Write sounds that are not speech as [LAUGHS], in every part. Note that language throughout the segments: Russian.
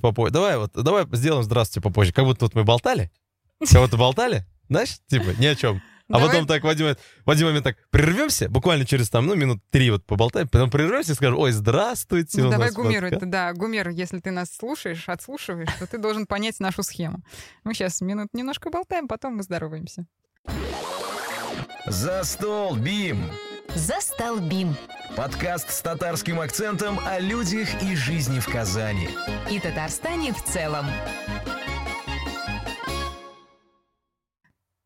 здравствуйте попозже. Давай вот, давай сделаем здравствуйте попозже. Как будто тут мы болтали. Кого-то болтали? Знаешь, типа, ни о чем. А Давай. потом так в один, момент- в один момент так прервемся, буквально через там, ну, минут три вот поболтаем, потом прервемся и скажем, ой, здравствуйте. Ну, давай подкаст». это да, Гумер, если ты нас слушаешь, отслушиваешь, то ты должен понять нашу схему. Мы сейчас минут немножко болтаем, потом мы здороваемся. За стол, Бим! Застолбим. Подкаст с татарским акцентом о людях и жизни в Казани. И Татарстане в целом.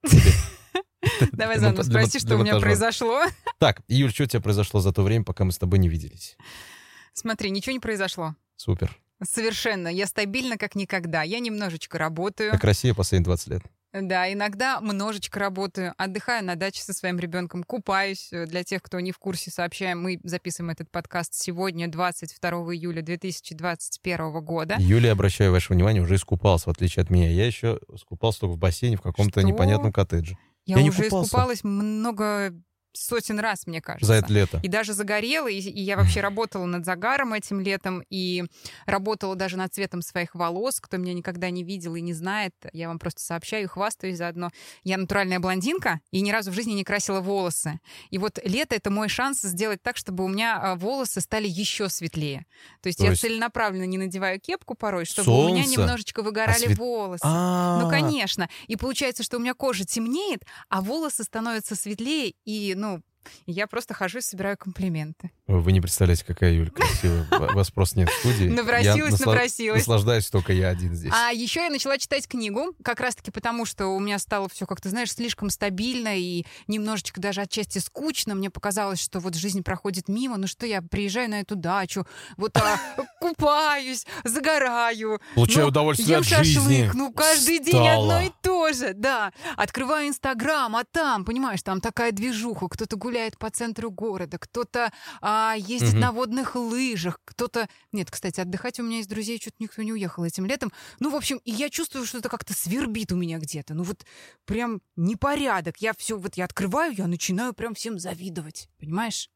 [LAUGHS] Давай заново спроси, что у меня произошло. Так, Юль, что у тебя произошло за то время, пока мы с тобой не виделись? Смотри, ничего не произошло. Супер. Совершенно. Я стабильна, как никогда. Я немножечко работаю. Как Россия последние 20 лет. Да, иногда немножечко работаю, отдыхаю на даче со своим ребенком, купаюсь. Э, Для тех, кто не в курсе, сообщаем, мы записываем этот подкаст сегодня, 22 июля 2021 года. Юлия, обращаю ваше внимание, уже искупалась, в отличие от меня. Я еще искупался только в бассейне в каком-то непонятном коттедже. Я, Я уже искупалась много сотен раз, мне кажется. За это лето. И даже загорела, и, и я вообще [LAUGHS] работала над загаром этим летом, и работала даже над цветом своих волос. Кто меня никогда не видел и не знает, я вам просто сообщаю хвастаюсь заодно. Я натуральная блондинка и ни разу в жизни не красила волосы. И вот лето — это мой шанс сделать так, чтобы у меня а, волосы стали еще светлее. То есть То я есть- целенаправленно не надеваю кепку порой, чтобы у меня Солнце? немножечко выгорали свет- волосы. А, Ну, конечно. И получается, что у меня кожа темнеет, а волосы становятся светлее, и, ну, я просто хожу и собираю комплименты. Вы не представляете, какая Юля красивая. [LAUGHS] Вас просто нет в студии. Напросилась, Я насла- напросилась. Наслаждаюсь только я один здесь. А еще я начала читать книгу, как раз-таки потому, что у меня стало все как-то, знаешь, слишком стабильно и немножечко даже отчасти скучно. Мне показалось, что вот жизнь проходит мимо. Ну что, я приезжаю на эту дачу, вот а, [LAUGHS] купаюсь, загораю, Получаю ну, удовольствие от жизни. ну каждый день одно и то же, да. Открываю Инстаграм, а там, понимаешь, там такая движуха, кто-то гуляет по центру города, кто-то а, ездит Мгм. на водных лыжах, кто-то... Нет, кстати, отдыхать у меня из друзей что-то никто не уехал этим летом. Ну, в общем, и я чувствую, что это как-то свербит у меня где-то. Ну вот прям непорядок. Я все, вот я открываю, я начинаю прям всем завидовать, понимаешь?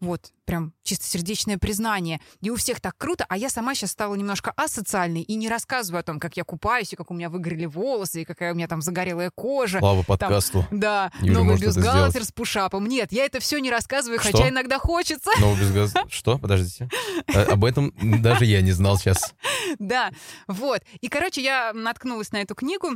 Вот, прям чистосердечное признание. И у всех так круто, а я сама сейчас стала немножко асоциальной и не рассказываю о том, как я купаюсь, и как у меня выгорели волосы, и какая у меня там загорелая кожа. Слава подкасту. Да, Юля новый бюстгальтер с пушапом. Нет, я это все не рассказываю, Что? хотя иногда хочется. Новый газа. [LAUGHS] Что? Подождите. А- Об этом даже я не знал сейчас. Да, вот. И, короче, я наткнулась на эту книгу.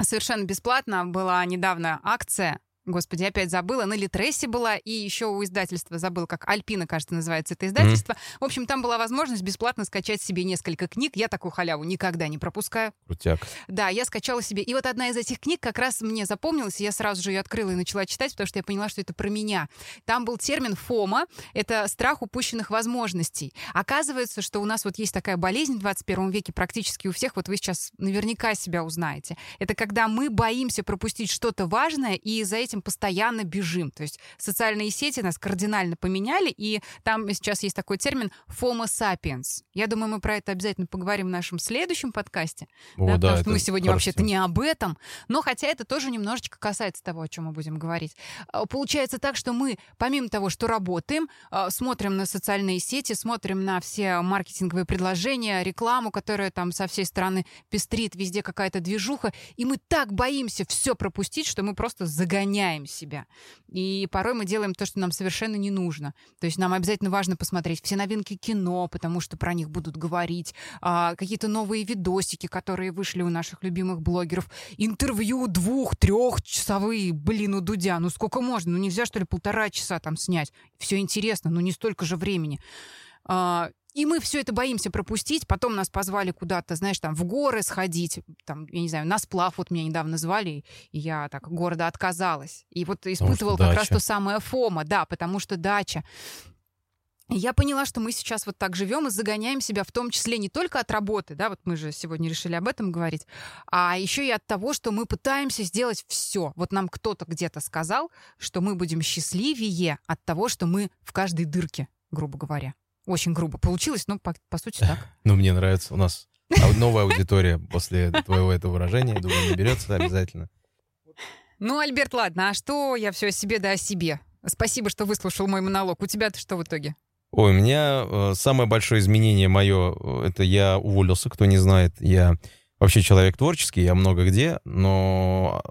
Совершенно бесплатно была недавно акция. Господи, опять забыла. На Литресе была, и еще у издательства забыл, как Альпина, кажется, называется это издательство. В общем, там была возможность бесплатно скачать себе несколько книг. Я такую халяву никогда не пропускаю. Крутяк. Да, я скачала себе. И вот одна из этих книг как раз мне запомнилась, и я сразу же ее открыла и начала читать, потому что я поняла, что это про меня. Там был термин «фома» — это страх упущенных возможностей. Оказывается, что у нас вот есть такая болезнь в 21 веке практически у всех, вот вы сейчас наверняка себя узнаете. Это когда мы боимся пропустить что-то важное, и за этим постоянно бежим. То есть социальные сети нас кардинально поменяли, и там сейчас есть такой термин «FOMO sapiens». Я думаю, мы про это обязательно поговорим в нашем следующем подкасте. О, Да, да, потому что мы сегодня вообще-то не об этом. Но хотя это тоже немножечко касается того, о чем мы будем говорить. А, Получается так, что мы, помимо того, что работаем, а, смотрим на социальные сети, смотрим на все маркетинговые предложения, рекламу, которая там со всей стороны пестрит, везде какая-то движуха, и мы так боимся все пропустить, что мы просто загоняем себя. И порой мы делаем то, что нам совершенно не нужно. То есть нам обязательно важно посмотреть все новинки кино, потому что про них будут говорить, а, какие-то новые видосики, которые вышли у наших любимых блогеров, интервью двух-трехчасовые, блин, у Дудя, ну сколько можно, ну нельзя что ли полтора часа там снять, все интересно, ну не столько же времени. И мы все это боимся пропустить. Потом нас позвали куда-то, знаешь, там в горы сходить. Там, я не знаю, на сплав вот меня недавно звали, и я так города отказалась. И вот испытывала как раз дача. то самое фома, да, потому что дача. И Я поняла, что мы сейчас вот так живем и загоняем себя в том числе не только от работы, да, вот мы же сегодня решили об этом говорить, а еще и от того, что мы пытаемся сделать все. Вот нам кто-то где-то сказал, что мы будем счастливее от того, что мы в каждой дырке, грубо говоря. Очень грубо получилось, но по, по сути так. [LAUGHS] Ну, мне нравится. У нас новая аудитория после твоего этого выражения. Думаю, наберется обязательно. Ну, Альберт, ладно, а что я все о себе да о себе? Спасибо, что выслушал мой монолог. У тебя-то что в итоге? Ой, у меня э, самое большое изменение мое, э, это я уволился, кто не знает. Я вообще человек творческий, я много где, но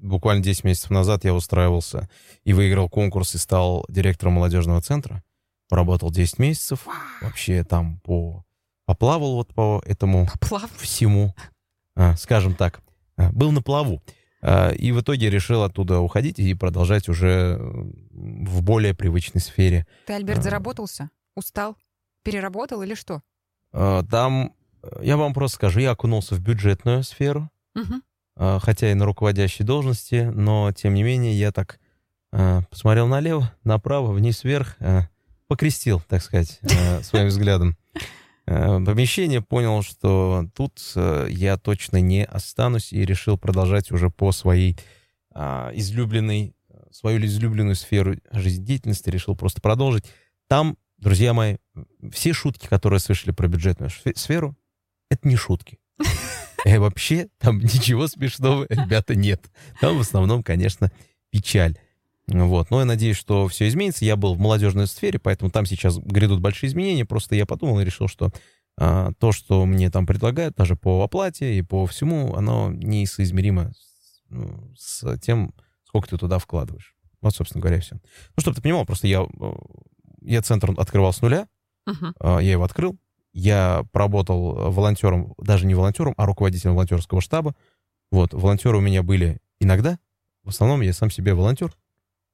буквально 10 месяцев назад я устраивался и выиграл конкурс и стал директором молодежного центра. Поработал 10 месяцев, вообще там по поплавал вот по этому Плав. всему, а, скажем так, а, был на плаву. А, И в итоге решил оттуда уходить и продолжать уже в более привычной сфере. Ты, Альберт, заработался? Устал? Переработал или что? Там, я вам просто скажу, я окунулся в бюджетную сферу, а, хотя и на руководящей должности, но тем не менее я так посмотрел налево, направо, вниз, вверх, покрестил, так сказать, а, своим взглядом а, помещение, понял, что тут а, я точно не останусь и решил продолжать уже по своей а, излюбленной, свою излюбленную сферу жизнедеятельности, решил просто продолжить. Там, друзья мои, все шутки, которые слышали про бюджетную сферу, это не шутки. И вообще там ничего смешного, ребята, нет. Там в основном, конечно, печаль. Вот. Но я надеюсь, что все изменится. Я был в молодежной сфере, поэтому там сейчас грядут большие изменения. Просто я подумал и решил, что а, то, что мне там предлагают, даже по оплате и по всему, оно несоизмеримо с, ну, с тем, сколько ты туда вкладываешь. Вот, собственно говоря, все. Ну, чтобы ты понимал, просто я, э, я центр открывал с нуля, а, я его открыл. Я поработал волонтером, даже не волонтером, а руководителем волонтерского штаба. Вот, волонтеры у меня были иногда. В основном я сам себе волонтер.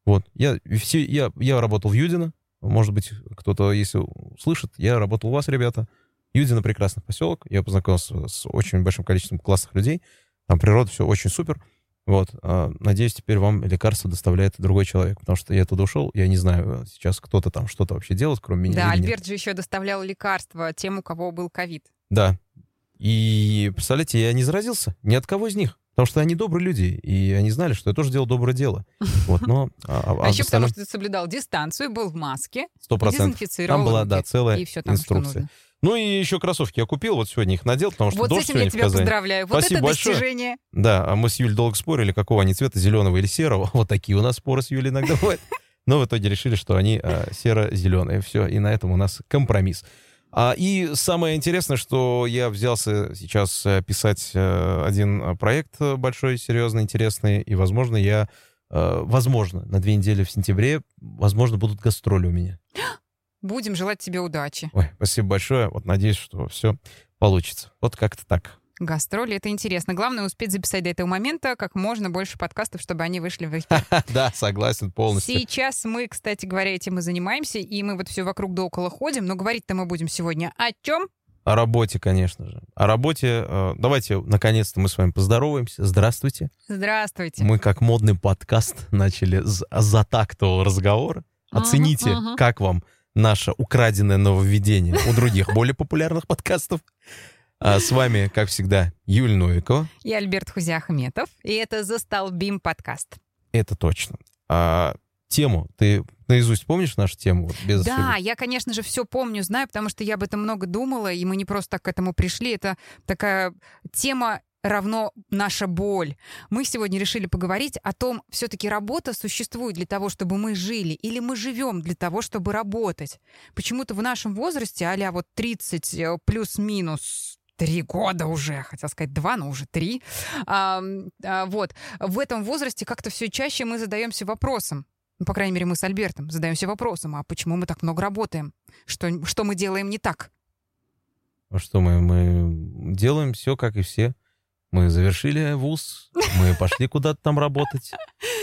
Вот, я, все, я, я работал в Юдино. Может быть, кто-то, если слышит, я работал у вас, ребята. Юдино прекрасный поселок. Я познакомился с очень большим количеством классных людей. Там природа, все очень супер. Вот, а, надеюсь, теперь вам лекарство доставляет другой человек, потому что я туда ушел, я не знаю, сейчас кто-то там что-то вообще делает, кроме меня Да, или нет. Альберт же еще доставлял лекарства тем, у кого был ковид. Да. И, представляете, я не заразился ни от кого из них. Потому что они добрые люди, и они знали, что я тоже делал доброе дело. Вот, но... А, А, еще потому, что ты соблюдал дистанцию, был в маске, дезинфицировал Там была, да, целая и все там, инструкция. Ну и еще кроссовки я купил, вот сегодня их надел, потому что Вот с дождь этим я сегодня в тебя поздравляю. Вот Спасибо это большое. достижение. Да, а мы с Юлей долго спорили, какого они цвета, зеленого или серого. [LAUGHS] Вот такие у нас споры с Юлей иногда бывают. Но в итоге решили, что они а, серо-зеленые. Все, и на этом у нас компромисс. А, и самое интересное, что я взялся сейчас э, писать э, один э, проект большой, серьезный, интересный, и, возможно, я, возможно, на две недели в сентябре, возможно, будут гастроли у меня. [GASPS] Будем желать тебе удачи. Ой, спасибо большое. Вот надеюсь, что все получится. Вот как-то так. Гастроли — это интересно. Главное успеть записать до этого момента как можно больше подкастов, чтобы они вышли в эфир. [LAUGHS] Да, согласен полностью. Сейчас мы, кстати говоря, этим и занимаемся, и мы вот все вокруг да около ходим, но говорить-то мы будем сегодня о чем? О работе, конечно же. О работе. э, Давайте, наконец-то, мы с вами поздороваемся. Здравствуйте. Здравствуйте. Мы, как модный подкаст, начали с затактового разговора. Оцените, как вам наше украденное нововведение у других более популярных подкастов. А с вами, как всегда, Юль Новикова. Я Альберт Хузяхметов, и это «Застолбим» подкаст. Это точно. А тему, ты наизусть помнишь нашу тему? Вот, без Да, ошибок? я, конечно же, все помню, знаю, потому что я об этом много думала, и мы не просто так к этому пришли. Это такая тема равно наша боль. Мы сегодня решили поговорить о том, все-таки работа существует для того, чтобы мы жили, или мы живем для того, чтобы работать. Почему-то в нашем возрасте, а вот 30 э, плюс-минус три года уже, хотел сказать два, но уже три. А, а, вот. В этом возрасте как-то все чаще мы задаемся вопросом, ну, по крайней мере, мы с Альбертом задаемся вопросом, а почему мы так много работаем? Что, что мы делаем не так? А что мы, мы делаем все, как и все. Мы завершили вуз, мы пошли куда-то там работать.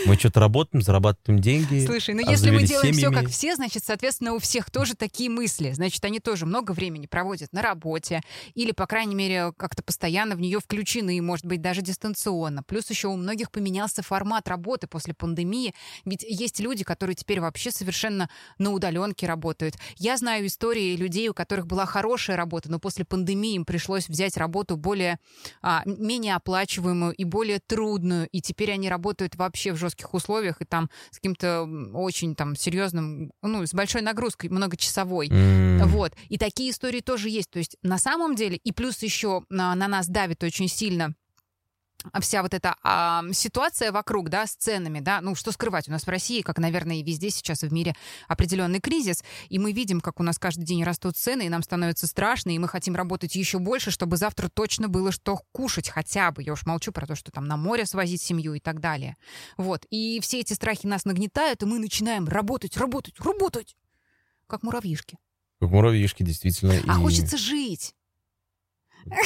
Мы что-то работаем, зарабатываем деньги. Слушай, ну если мы делаем все семьями. как все, значит, соответственно, у всех тоже такие мысли. Значит, они тоже много времени проводят на работе или, по крайней мере, как-то постоянно в нее включены, может быть, даже дистанционно. Плюс еще у многих поменялся формат работы после пандемии. Ведь есть люди, которые теперь вообще совершенно на удаленке работают. Я знаю истории людей, у которых была хорошая работа, но после пандемии им пришлось взять работу более а, менее оплачиваемую и более трудную, и теперь они работают вообще в жестких условиях и там с каким-то очень там серьезным, ну, с большой нагрузкой, многочасовой. М, Вот. И такие истории тоже есть. То есть на самом деле, и плюс еще на, на нас давит очень сильно вся вот эта а, ситуация вокруг, да, с ценами, да, ну что скрывать, у нас в России, как, наверное, и везде сейчас в мире определенный кризис, и мы видим, как у нас каждый день растут цены, и нам становится страшно, и мы хотим работать еще больше, чтобы завтра точно было что кушать хотя бы. Я уж молчу про то, что там на море свозить семью и так далее. Вот. И все эти страхи нас нагнетают, и мы начинаем работать, работать, работать, как муравьишки. Как муравьишки, действительно. А и хочется жить.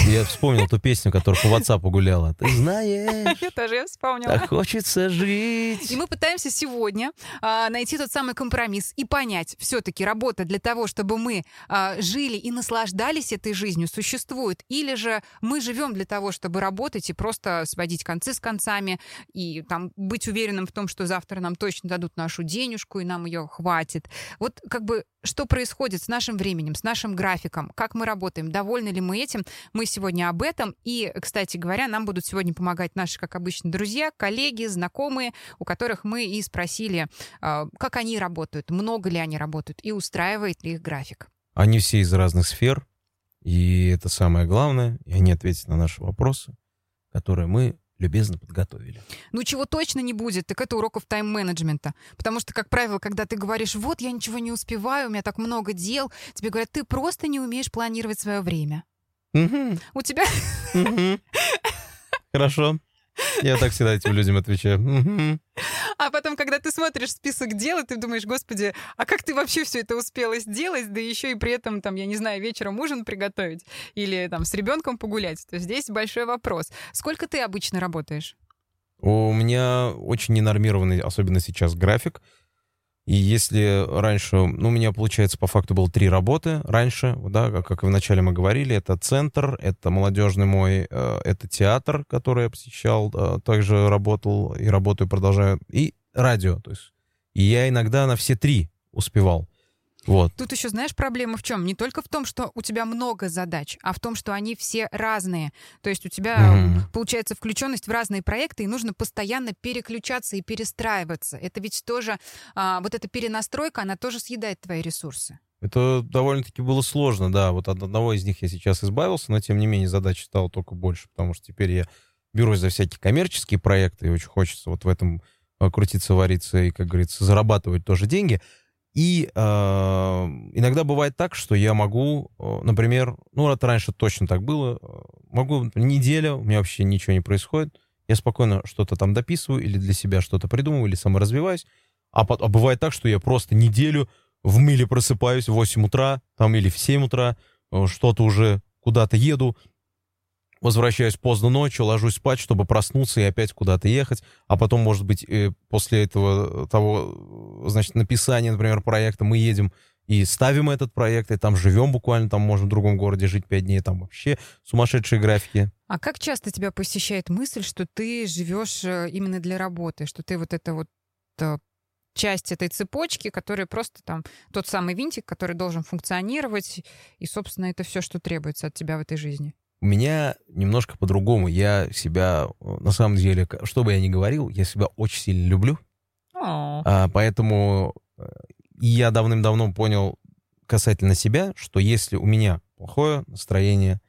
Я вспомнил ту песню, которая по WhatsApp гуляла. Ты знаешь, Я тоже я вспомнила. так хочется жить. И мы пытаемся сегодня а, найти тот самый компромисс и понять, все-таки работа для того, чтобы мы а, жили и наслаждались этой жизнью, существует, или же мы живем для того, чтобы работать и просто сводить концы с концами и там быть уверенным в том, что завтра нам точно дадут нашу денежку и нам ее хватит. Вот как бы что происходит с нашим временем, с нашим графиком, как мы работаем, довольны ли мы этим. Мы сегодня об этом. И, кстати говоря, нам будут сегодня помогать наши, как обычно, друзья, коллеги, знакомые, у которых мы и спросили, а, как они работают, много ли они работают и устраивает ли их график. Они все из разных сфер, и это самое главное, и они ответят на наши вопросы, которые мы любезно подготовили. Ну, чего точно не будет, так это уроков тайм-менеджмента. Потому что, как правило, когда ты говоришь, вот, я ничего не успеваю, у меня так много дел, тебе говорят, ты просто не умеешь планировать свое время. Мгм, У тебя. [LAUGHS] Хорошо. Я так всегда этим людям отвечаю. А потом, когда ты смотришь список дел, и ты думаешь, господи, а как ты вообще все это успела сделать, да еще и при этом, там, я не знаю, вечером ужин приготовить или там с ребенком погулять, то здесь большой вопрос. Сколько ты обычно работаешь? У меня очень ненормированный, особенно сейчас, график. И если раньше, ну, у меня, получается, по факту было три работы раньше, да, как, и вначале мы говорили, это центр, это молодежный мой, э, это театр, который я посещал, э, также работал и работаю, продолжаю, и радио, то есть. И я иногда на все три успевал. Вот. Тут еще знаешь, проблема в чем? Не только в том, что у тебя много задач, а в том, что они все разные. То есть у тебя Мгм. получается включенность в разные проекты, и нужно постоянно переключаться и перестраиваться. Это ведь тоже, а, вот эта перенастройка, она тоже съедает твои ресурсы. Это довольно-таки было сложно, да. Вот от одного из них я сейчас избавился, но тем не менее задач стало только больше, потому что теперь я берусь за всякие коммерческие проекты, и очень хочется вот в этом э, крутиться, вариться и, как говорится, зарабатывать тоже деньги. И э, иногда бывает так, что я могу, э, например, ну, это раньше точно так было, э, могу неделя, у меня вообще ничего не происходит, я спокойно что-то там дописываю или для себя что-то придумываю, или саморазвиваюсь, а, а бывает так, что я просто неделю в мыле просыпаюсь в 8 утра, там или в 7 утра, э, что-то уже куда-то еду, возвращаюсь поздно ночью, ложусь спать, чтобы проснуться и опять куда-то ехать, а потом, может быть, э, после этого э, того, э, значит, написания, например, проекта мы едем и ставим этот проект, и там живем буквально, там можем в другом городе жить 5 дней, там вообще сумасшедшие графики. А как часто тебя посещает мысль, что ты живешь именно для работы, что ты вот это вот часть этой цепочки, которая просто там тот самый винтик, который должен функционировать, и, собственно, это все, что требуется от тебя в этой жизни. У меня немножко по-другому. Я себя, э, на самом деле, что бы я ни говорил, я себя очень сильно люблю. А, поэтому э, я давным-давно понял касательно себя, что если у меня плохое настроение,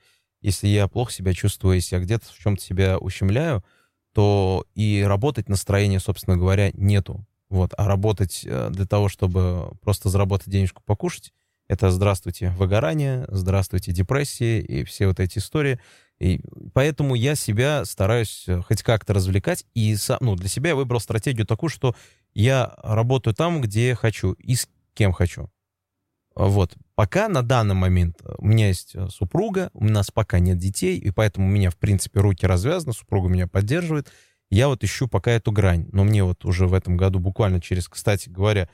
если я плохо себя чувствую, если я где-то в чем-то себя ущемляю, то и работать настроение, собственно говоря, нету. Вот. А работать э, для того, чтобы просто заработать денежку покушать, это здравствуйте выгорание, здравствуйте депрессии и все вот эти истории. И поэтому я себя стараюсь э, хоть как-то развлекать. И сам, ну, для себя я выбрал стратегию такую, что я работаю там, где хочу и с кем хочу. Вот. Пока на данный момент э, у меня есть э, супруга, у нас пока нет детей, и поэтому у меня, в принципе, руки развязаны, супруга меня поддерживает. Я вот ищу пока эту грань. Но мне вот уже в этом году, буквально через, кстати говоря,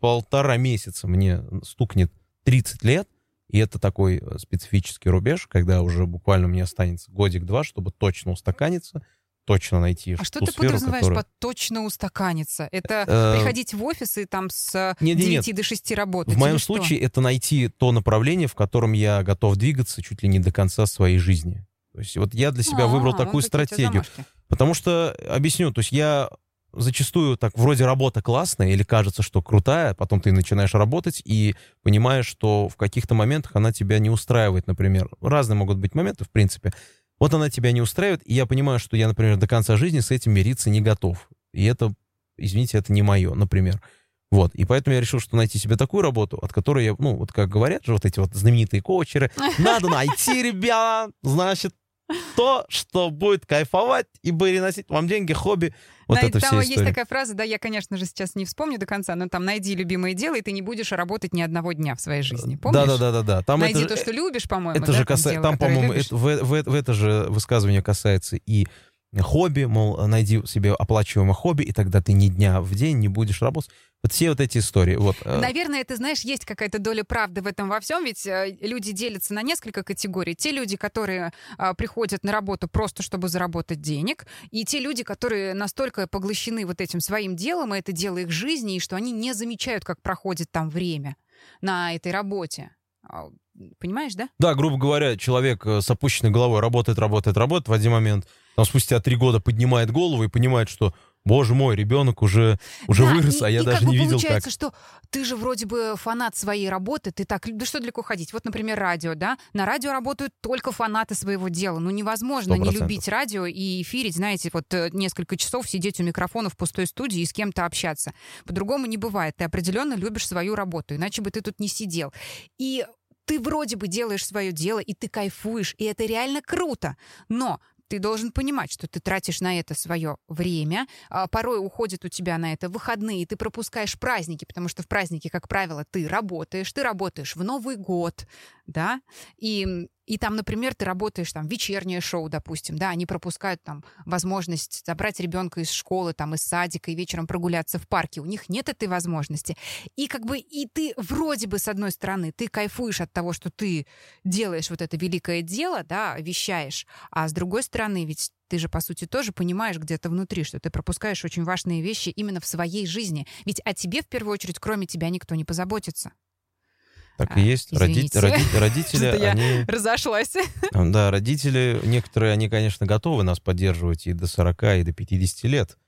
полтора месяца мне стукнет 30 лет, и это такой э, специфический рубеж, когда уже буквально мне останется годик-два, чтобы точно устаканиться, точно найти А что ты сферу, подразумеваешь которая... под точно устаканиться? Это Э, приходить в офис и там с Нет, нет, 9 нет. до 6 работать? В моем что? случае это найти то направление, в котором я готов двигаться чуть ли не до конца своей жизни. То есть вот я для себя А, выбрал такую стратегию. Потому что, объясню, то есть я зачастую так, вроде работа классная или кажется, что крутая, потом ты начинаешь работать и понимаешь, что в каких-то моментах она тебя не устраивает, например. Разные могут быть моменты, в принципе. Вот она тебя не устраивает, и я понимаю, что я, например, до конца жизни с этим мириться не готов. И это, извините, это не мое, например. Вот, и поэтому я решил, что найти себе такую работу, от которой я, ну, вот как говорят же вот эти вот знаменитые коучеры, надо найти, ребят, значит, то, что будет кайфовать и переносить вам деньги, хобби. Вот На- это там вся есть история. такая фраза, да, я, конечно же, сейчас не вспомню до конца, но там найди любимое дело, и ты не будешь работать ни одного дня в своей жизни. Помнишь? Да, да, да, да, да. Там Найди это, то, же- что любишь, по-моему. это да, же касается, там, которое по-моему, это- в, в- в это же высказывание касается и хобби, мол, найди себе оплачиваемое хобби, и тогда ты ни дня в день не будешь работать. Вот все вот эти истории. Вот, э, Наверное, ты знаешь, есть какая-то доля правды в этом во всем, ведь э, люди делятся на несколько категорий. Те люди, которые а, приходят на работу просто, чтобы заработать денег, и те люди, которые настолько поглощены вот этим своим делом, и это дело их жизни, и что они не замечают, как проходит там время на этой работе. А, Понимаешь, да? Да, грубо говоря, человек э, с опущенной головой работает, работает, работает в один момент, там спустя три года поднимает голову и понимает, что, боже мой, ребенок уже, уже Да, вырос, и- а я и даже как бы не видел, получается, как. что ты же вроде бы фанат своей работы, ты так, да что далеко ходить? Вот, например, радио, да? На радио работают только фанаты своего дела. Ну, невозможно Сто не процентов. любить радио и эфирить, знаете, вот э, несколько часов сидеть у микрофона в пустой студии и с кем-то общаться. По-другому не бывает. Ты определенно любишь свою работу, иначе бы ты тут не сидел. И ты вроде бы делаешь свое дело, и ты кайфуешь, и это реально круто. Но ты должен понимать, что ты тратишь на это свое время, а, порой уходит у тебя на это выходные, ты пропускаешь праздники, потому что в праздники, как правило, ты работаешь, ты работаешь в Новый год, да, и, и там, например, ты работаешь там вечернее шоу, допустим, да, они пропускают там возможность забрать ребенка из школы, там, из садика и вечером прогуляться в парке, у них нет этой возможности. И как бы и ты вроде бы, с одной стороны, ты кайфуешь от того, что ты делаешь вот это великое дело, да, вещаешь, а с другой стороны, ведь ты же, по сути, тоже понимаешь где-то внутри, что ты пропускаешь очень важные вещи именно в своей жизни. Ведь о тебе, в первую очередь, кроме тебя, никто не позаботится. Так А, и есть. Роди- роди- [LAUGHS] родители, они... Разошлась. [LAUGHS] Да, родители, некоторые, они, конечно, готовы нас поддерживать и до 40, и до 50 лет.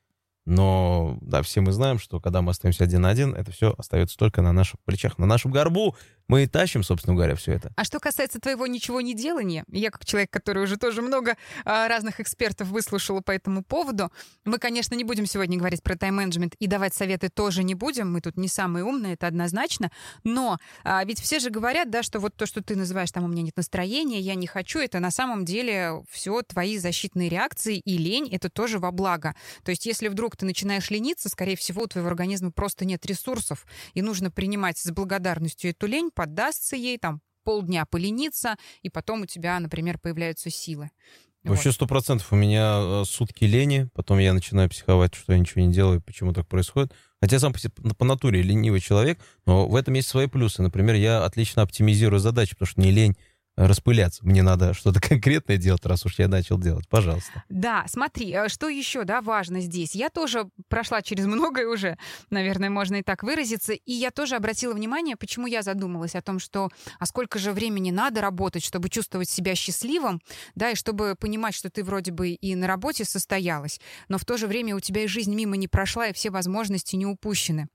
Но, да, все мы знаем, что когда мы остаемся один на один, это все остается только на наших плечах, на нашем горбу. Мы и тащим, собственно говоря, все это. А что касается твоего ничего не делания, я как человек, который уже тоже много а, разных экспертов выслушала по этому поводу, мы, конечно, не будем сегодня говорить про тайм-менеджмент и давать советы тоже не будем, мы тут не самые умные, это однозначно, но а, ведь все же говорят, да, что вот то, что ты называешь, там, у меня нет настроения, я не хочу, это на самом деле все твои защитные реакции, и лень — это тоже во благо. То есть если вдруг ты начинаешь лениться, скорее всего, у твоего организма просто нет ресурсов, и нужно принимать с благодарностью эту лень, поддастся ей, там, полдня полениться, и потом у тебя, например, появляются силы. Вообще сто процентов у меня э, сутки лени, потом я начинаю психовать, что я ничего не делаю, почему так происходит. Хотя сам по, себе- по натуре ленивый человек, но в этом есть свои плюсы. Например, я отлично оптимизирую задачи, потому что не лень распыляться. Мне надо [LAUGHS] что-то конкретное делать, раз уж я начал делать. Пожалуйста. Да, смотри, э, что еще, да, важно здесь. Я тоже прошла через многое уже, наверное, можно и так выразиться, и я тоже обратила внимание, почему я задумалась о том, что а сколько же времени надо работать, чтобы чувствовать себя счастливым, да, и чтобы понимать, что ты вроде бы и на работе состоялась, но в то же время у тебя и жизнь мимо не прошла, и все возможности не упущены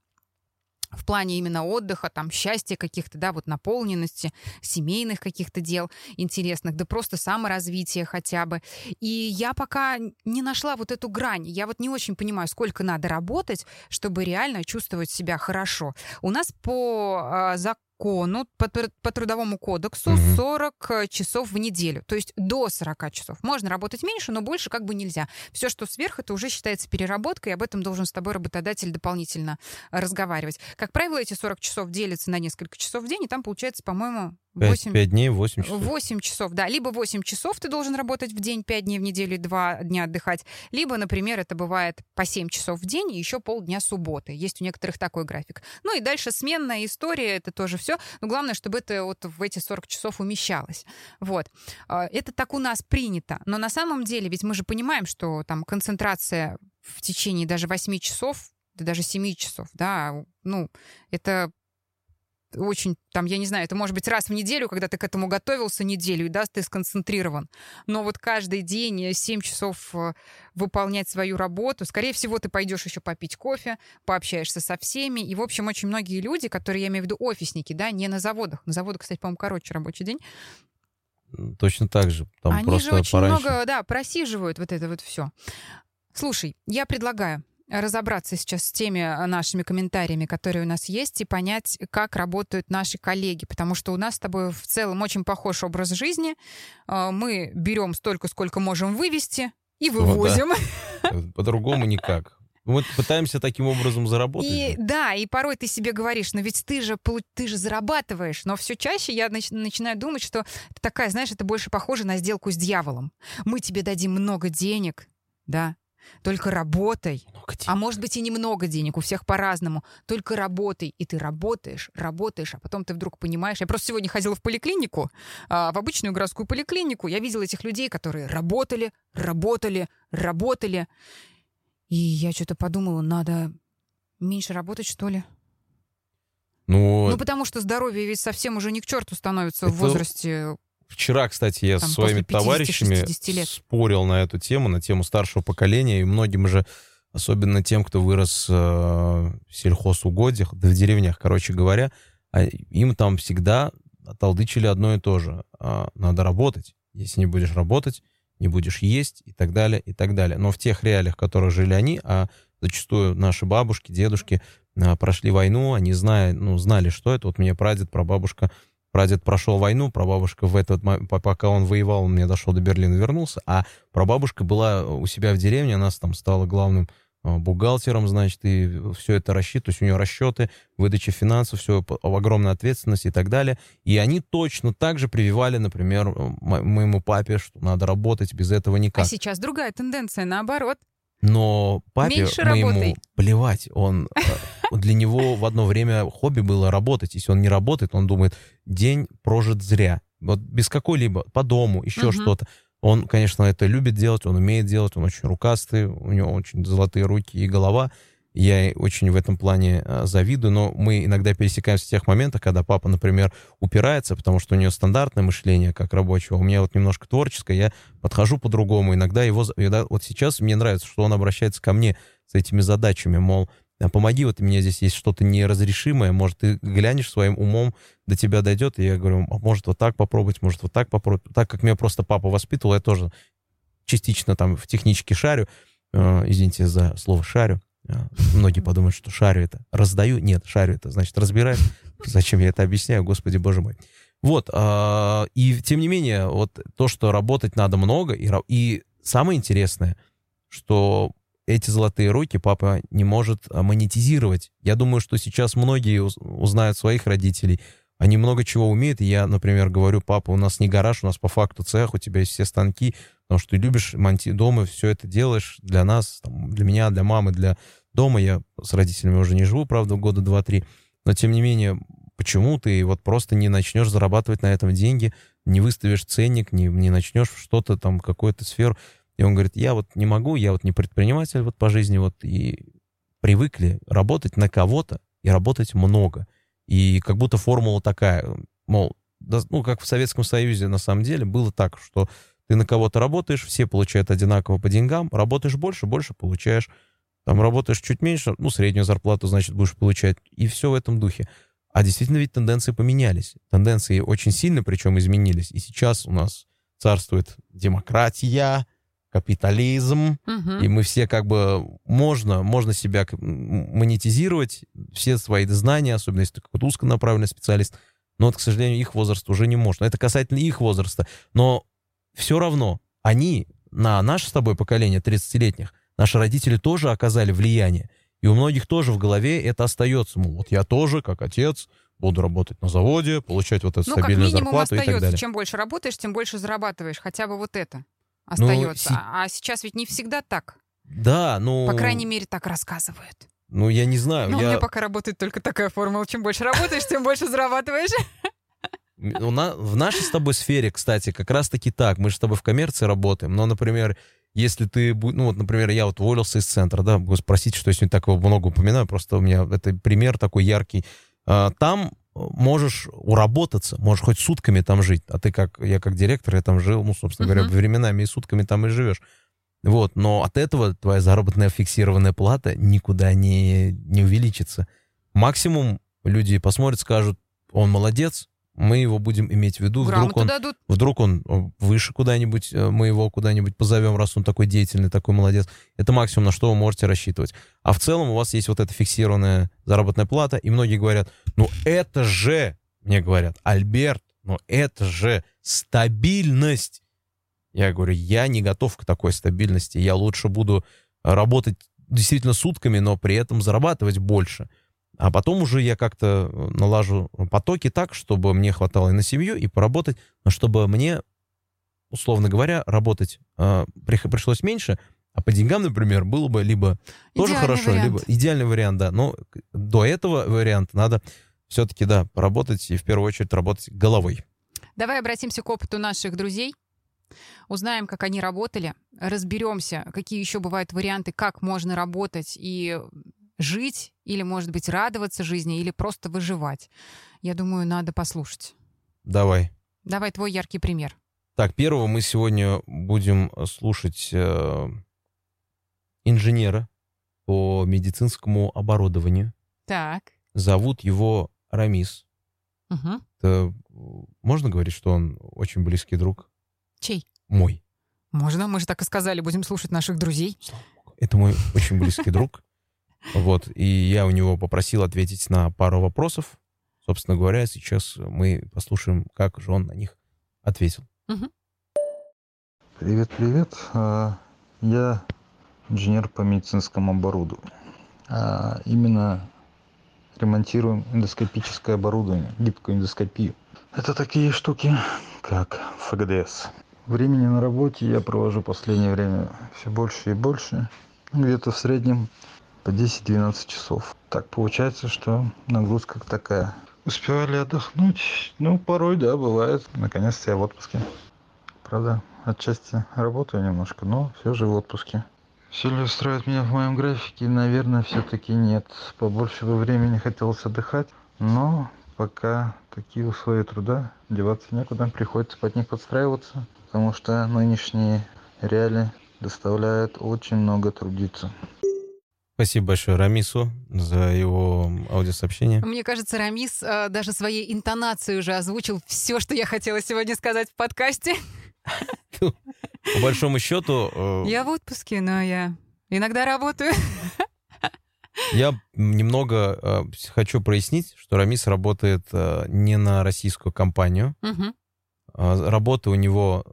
в плане именно отдыха, там, счастья каких-то, да, вот наполненности, семейных каких-то дел интересных, да просто саморазвития хотя бы. И я пока не нашла вот эту грань. Я вот не очень понимаю, сколько надо работать, чтобы реально чувствовать себя хорошо. У нас по а, закону, по, тр- по трудовому кодексу Мгм. 40 часов в неделю. То есть до 40 часов. Можно работать меньше, но больше как бы нельзя. Все, что сверх, это уже считается переработкой, и об этом должен с тобой работодатель дополнительно разговаривать. Как правило, эти 40 часов делятся на несколько часов в день, и там получается, по-моему, 5, 8, дней, 8 часов. 8 часов, да. Либо 8 часов ты должен работать в день, 5 дней в неделю и 2 дня отдыхать. Либо, например, это бывает по 7 часов в день и еще полдня субботы. Есть у некоторых такой график. Ну и дальше сменная история, это тоже все. Но главное, чтобы это вот в эти 40 часов умещалось. Вот. А, Это так у нас принято. Но на самом деле, ведь мы же понимаем, что там концентрация в течение даже 8 часов, да даже 7 часов, да, ну, это очень, там, я не знаю, это может быть раз в неделю, когда ты к этому готовился неделю, и да, ты сконцентрирован. Но вот каждый день 7 часов э, выполнять свою работу, скорее всего, ты пойдешь еще попить кофе, пообщаешься со всеми. И, в общем, очень многие люди, которые, я имею в виду офисники, да, не на заводах. На заводах, кстати, по-моему, короче рабочий день. точно так же. Там Они просто же очень пораньше. много, да, просиживают вот это вот все. Слушай, я предлагаю разобраться сейчас с теми э, нашими комментариями, которые у нас есть, и понять, как работают наши коллеги, потому что у нас с тобой в целом очень похож образ жизни. Э, Мы берем столько, сколько можем вывести, и Ну да. вывозим. По-другому никак. Мы пытаемся таким образом заработать. И да, и порой ты себе говоришь, но ведь ты же, ты же зарабатываешь. Но все чаще я нач- начинаю думать, что это такая, знаешь, это больше похоже на сделку с дьяволом. Мы тебе дадим много денег, да, только работай. А может быть и немного денег, у всех по-разному. Только работай. И ты работаешь, работаешь, а потом ты вдруг понимаешь. Я просто сегодня ходила в поликлинику, а, в обычную городскую поликлинику. Я видела этих людей, которые работали, работали, работали. И я что-то подумала, надо меньше работать, что ли? Ну, Ну, потому что здоровье ведь совсем уже не к черту становится в Это возрасте. Вчера, кстати, я Там со своими после 50-60 товарищами спорил на эту тему, на тему старшего поколения, и многим же, особенно тем, кто вырос э, в сельхозугодьях, да в деревнях, короче говоря, а им там всегда толдычили одно и то же. А, надо работать. Если не будешь работать, не будешь есть и так далее, и так далее. Но в тех реалиях, в которых жили они, а зачастую наши бабушки, дедушки а, прошли войну, они знали, ну, знали, что это. Вот мне прадед, прабабушка Прадед прошел войну, прабабушка в этот пока он воевал, он мне дошел до Берлина, вернулся, а прабабушка была у себя в деревне, она там стала главным э, бухгалтером, значит, и все это рассчитывает, то есть у нее расчеты, выдача финансов, все, огромная ответственность и так далее. И они точно так же прививали, например, мо- моему папе, что надо работать, без этого никак. А сейчас другая тенденция, наоборот. Но папе Меньше моему работай. плевать. Он, э, для него в одно время хобби было работать. Если он не работает, он думает, день прожит зря. Вот без какой-либо, по дому, еще Мгм. что-то. Он, конечно, это любит делать, он умеет делать, он очень рукастый, у него очень золотые руки и голова. Я очень в этом плане э, завидую, но мы иногда пересекаемся в тех моментах, когда папа, например, упирается, потому что у него стандартное мышление как рабочего, у меня вот немножко творческое, я подхожу по-другому. Иногда его... вот сейчас мне нравится, что он обращается ко мне с этими задачами, мол, «А помоги, вот у меня здесь есть что-то неразрешимое, может, ты глянешь своим умом, до тебя дойдет, и я говорю, «А может, вот так попробовать, может, вот так попробовать. Так как меня просто папа воспитывал, я тоже частично там в техничке шарю, Э, извините за слово шарю, Многие подумают, что шарю это раздаю. Нет, шарю это значит разбираю. Зачем я это объясняю, господи боже мой. Вот, а, и тем не менее, вот то, что работать надо много, и, и самое интересное, что эти золотые руки папа не может а, монетизировать. Я думаю, что сейчас многие уз- узнают своих родителей, они много чего умеют, я, например, говорю, папа, у нас не гараж, у нас по факту цех, у тебя есть все станки, потому что ты любишь монти дома, все это делаешь для нас, там, для меня, для мамы, для дома. Я с родителями уже не живу, правда, года два-три, но тем не менее, почему ты вот просто не начнешь зарабатывать на этом деньги, не выставишь ценник, не, не начнешь что-то там, какую-то сферу. И он говорит, я вот не могу, я вот не предприниматель вот по жизни, вот и привыкли работать на кого-то и работать много. И как будто формула такая, мол, ну, как в Советском Союзе на самом деле было так, что ты на кого-то работаешь, все получают одинаково по деньгам, работаешь больше, больше получаешь. Там работаешь чуть меньше, ну, среднюю зарплату, значит, будешь получать. И все в этом духе. А действительно ведь тенденции поменялись. Тенденции очень сильно причем изменились. И сейчас у нас царствует демократия, капитализм, Мгм. и мы все как бы можно, можно себя монетизировать, все свои знания, особенно если ты какой-то узконаправленный специалист. Но вот, к сожалению, их возраст уже не можно. Это касательно их возраста. Но все равно они на наше с тобой поколение 30-летних, наши родители тоже оказали влияние. И у многих тоже в голове это остается. Мол, вот я тоже, как отец, буду работать на заводе, получать вот эту Ну, как стабильную минимум зарплату и так остается. далее. Чем больше работаешь, тем больше зарабатываешь. Хотя бы вот это остается. си- А сейчас ведь не всегда так. Да, ну... По крайней мере, так рассказывают. Ну, я не знаю. Но у я... меня пока работает только такая формула. Чем больше работаешь, тем больше зарабатываешь. У в нашей с тобой сфере, кстати, как раз-таки так. Мы же с тобой в коммерции работаем. Но, например, если ты... Ну, вот, например, я вот уволился из центра, да, вы спросите, что я сегодня так много упоминаю, просто у меня это пример такой яркий. А, Там можешь уработаться, можешь хоть сутками там жить. А ты как... Я как директор, я там жил, ну, собственно говоря, Мгм. временами и сутками там и живешь. Вот, но от этого твоя заработная фиксированная плата никуда не, не увеличится. Максимум люди посмотрят, скажут, он молодец, мы его будем иметь в виду. Вдруг он, дадут. вдруг он э, выше куда-нибудь, э, мы его куда-нибудь позовем, раз он такой деятельный, такой молодец. Это максимум, на что вы можете рассчитывать. А в целом у вас есть вот эта фиксированная заработная плата, и многие говорят, ну это же, мне говорят, Альберт, ну это же стабильность. Я говорю, я не готов к такой стабильности. Я лучше буду работать действительно сутками, но при этом зарабатывать больше. А потом уже я как-то налажу потоки так, чтобы мне хватало и на семью, и поработать, но чтобы мне, условно говоря, работать э, пришлось меньше, а по деньгам, например, было бы либо тоже Идеальный хорошо, вариант. либо идеальный вариант, да. Но до этого варианта надо все-таки, да, поработать и в первую очередь работать головой. Давай обратимся к опыту наших друзей. Узнаем, как они работали, разберемся, какие еще бывают варианты, как можно работать и жить, или, может быть, радоваться жизни, или просто выживать. Я думаю, надо послушать. Давай. Давай твой яркий пример. Так, первого мы сегодня будем слушать э, инженера по медицинскому оборудованию. Так. Зовут его Рамис. Мгм. Это, можно говорить, что он очень близкий друг Чей? мой. Можно, мы же так и сказали, будем слушать наших друзей. Это мой очень близкий друг. Вот, и я у него попросил ответить на пару вопросов. Собственно говоря, сейчас мы послушаем, как же он на них ответил. Привет, привет. А, Я инженер по медицинскому оборудованию. А, Именно ремонтируем эндоскопическое оборудование, гибкую эндоскопию. Это такие штуки, как ФГДС. Времени на работе я провожу в последнее время все больше и больше. Где-то в среднем по 10-12 часов. Так получается, что нагрузка такая. Успевали отдохнуть? Ну, порой, да, бывает. Наконец-то я в отпуске. Правда, отчасти работаю немножко, но все же в отпуске. Все ли устраивает меня в моем графике? Наверное, все-таки нет. Побольше бы времени хотелось отдыхать, но пока такие условия труда, деваться некуда, приходится под них подстраиваться, потому что нынешние реалии доставляют очень много трудиться. Спасибо большое Рамису за его аудиосообщение. Мне кажется, Рамис э, даже своей интонацией уже озвучил все, что я хотела сегодня сказать в подкасте. По большому счету, э, Я в отпуске, но я иногда работаю. я немного э, хочу прояснить, что Рамис работает э, не на российскую компанию. Мгм. А Работа у него,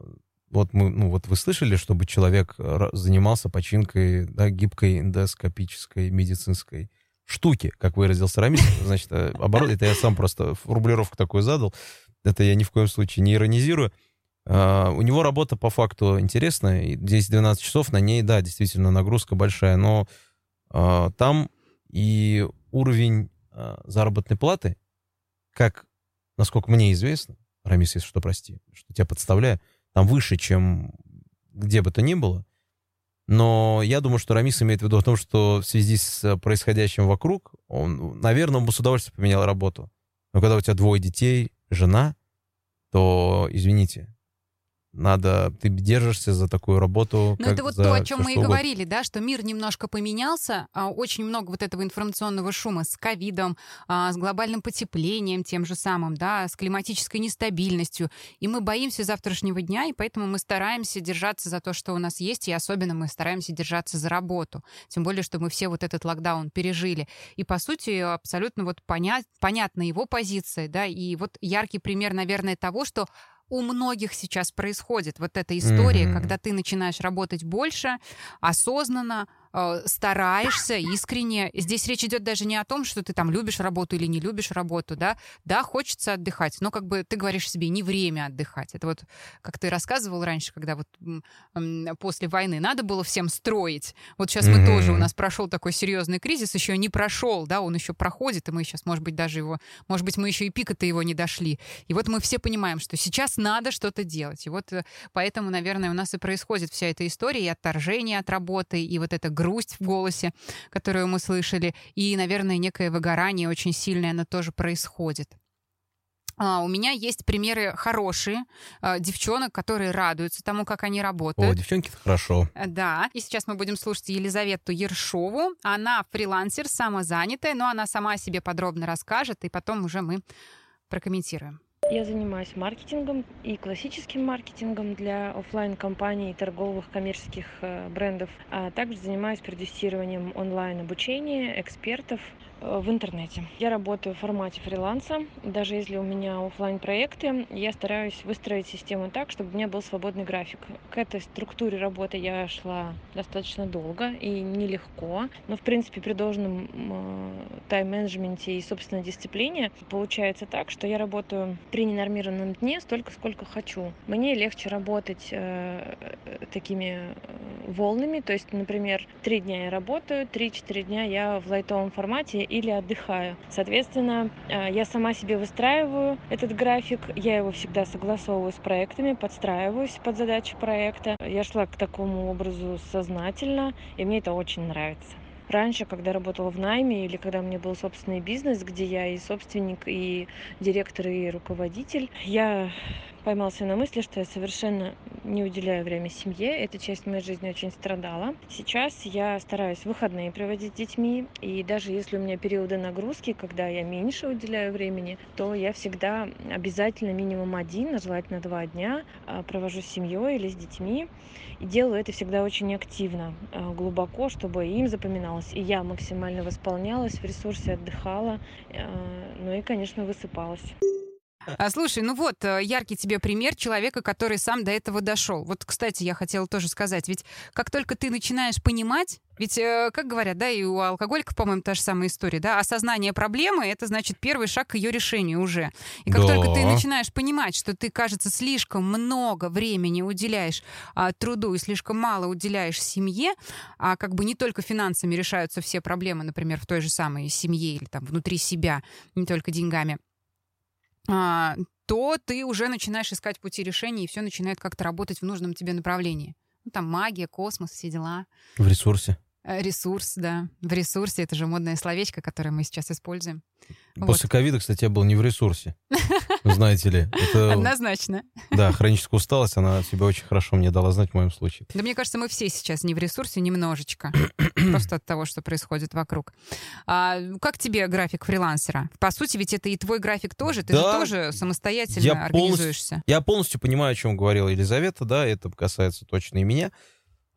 вот мы, ну вот вы слышали, чтобы человек э, занимался починкой да, гибкой эндоскопической медицинской штуки, как выразился Рамис. [LAUGHS] Значит, э, оборот, это я сам просто формулировку такую задал. Это я ни в коем случае не иронизирую. А, У него работа по факту интересная. и 10-12 часов на ней, да, действительно, нагрузка большая. Но а, там и уровень а, заработной платы, как, насколько мне известно, Рамис, если что, прости, что тебя подставляю, там выше, чем где бы то ни было. Но я думаю, что Рамис имеет в виду о том, что в связи с происходящим вокруг, он, наверное, он бы с удовольствием поменял работу. Но когда у тебя двое детей, жена, то, извините, надо, ты держишься за такую работу. Ну, это вот то, о чем мы и угодно. говорили, да, что мир немножко поменялся, а, очень много вот этого информационного шума с ковидом, а, с глобальным потеплением тем же самым, да, с климатической нестабильностью, и мы боимся завтрашнего дня, и поэтому мы стараемся держаться за то, что у нас есть, и особенно мы стараемся держаться за работу, тем более, что мы все вот этот локдаун пережили. И, по сути, абсолютно вот понять, понятна его позиция, да, и вот яркий пример, наверное, того, что у многих сейчас происходит вот эта история, Мгм. когда ты начинаешь работать больше, осознанно, э, стараешься искренне. Здесь речь идет даже не о том, что ты там любишь работу или не любишь работу, да. Да, хочется отдыхать, но как бы ты говоришь себе, не время отдыхать. Это вот, как ты рассказывал раньше, когда вот после войны надо было всем строить. Вот сейчас мы Мгм. тоже, у нас прошел такой серьезный кризис, еще не прошел, да, он еще проходит, и мы сейчас, может быть, даже его, может быть, мы еще и пика-то его не дошли. И вот мы все понимаем, что сейчас надо что-то делать. И вот э, поэтому, наверное, у нас и происходит вся эта история, и отторжение от работы, и вот эта грусть в голосе, которую мы слышали, и, наверное, некое выгорание очень сильное, оно тоже происходит. А, у меня есть примеры хорошие а, девчонок, которые радуются тому, как они О, работают. девчонки, это хорошо. Э, Да, и сейчас мы будем слушать Елизавету Ершову. Она фрилансер, самозанятая, но она сама о себе подробно расскажет, и потом уже мы прокомментируем. Я занимаюсь маркетингом и классическим маркетингом для офлайн компаний торговых коммерческих э, брендов, а также занимаюсь продюсированием онлайн-обучения экспертов. Э, в интернете. Я работаю в формате фриланса. Даже если у меня офлайн проекты я стараюсь выстроить систему так, чтобы у меня был свободный график. К этой структуре работы я шла достаточно долго и нелегко. Но, в принципе, при должном э, тайм-менеджменте и собственной дисциплине получается так, что я работаю при ненормированном дне столько, сколько хочу. Мне легче работать э, такими э, волнами. То есть, например, три дня я работаю, три-четыре дня я в лайтовом формате или отдыхаю. Соответственно, э, я сама себе выстраиваю этот график, я его всегда согласовываю с проектами, подстраиваюсь под задачи проекта. Я шла к такому образу сознательно, и мне это очень нравится. Раньше, когда работала в найме или когда у меня был собственный бизнес, где я и собственник, и директор, и руководитель, я поймался на мысли, что я совершенно не уделяю время семье. Эта часть моей жизни очень страдала. Сейчас я стараюсь выходные проводить с детьми. И даже если у меня периоды нагрузки, когда я меньше уделяю времени, то я всегда обязательно минимум один, а желательно два дня а, провожу с семьей или с детьми. И делаю это всегда очень активно, а, глубоко, чтобы им запоминалось. И я максимально восполнялась, в ресурсе отдыхала, ну и, конечно, высыпалась. А, слушай, ну вот, э, яркий тебе пример человека, который сам до этого дошел. Вот, кстати, я хотела тоже сказать, ведь как только ты начинаешь понимать, ведь, э, как говорят, да, и у алкоголиков, по-моему, та же самая история, да, осознание проблемы — это, значит, первый шаг к ее решению уже. И как Да. только ты начинаешь понимать, что ты, кажется, слишком много времени уделяешь а, труду и слишком мало уделяешь семье, а как бы не только финансами решаются все проблемы, например, в той же самой семье или там внутри себя, не только деньгами, то ты уже начинаешь искать пути решения, и все начинает как-то работать в нужном тебе направлении. Ну, там магия, космос, все дела. В ресурсе. Э, Ресурс, да. В ресурсе это же модное словечко, которое мы сейчас используем. После ковида, кстати, я был не в ресурсе. Знаете ли. Это, [LAUGHS] Однозначно. да, хроническая усталость, она себя очень хорошо мне дала знать в моем случае. Да мне кажется, мы все сейчас не в ресурсе немножечко. [CLEARS THROAT] Просто от того, что происходит вокруг. А, как тебе график фрилансера? По сути, ведь это и твой график тоже. Ты Да. же тоже самостоятельно Я организуешься. Я полностью понимаю, о чем говорила Елизавета, да, это касается точно и меня.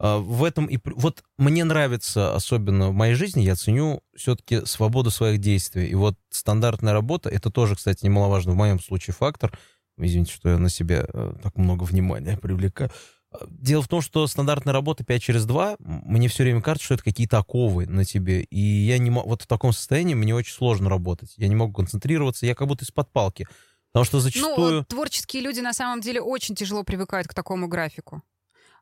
А, В этом и... Вот мне нравится, особенно в моей жизни, я ценю все-таки свободу своих действий. И вот стандартная работа, это тоже, кстати, немаловажно в моем случае фактор. Извините, что я на себя э, так много внимания привлекаю. А, Дело в том, что стандартная работа 5 через 2, мне все время кажется, что это какие-то оковы на тебе. И я не могу... Вот в таком состоянии мне очень сложно работать. Я не могу концентрироваться, я как будто из-под палки. Потому что зачастую... Ну, творческие люди на самом деле очень тяжело привыкают к такому графику.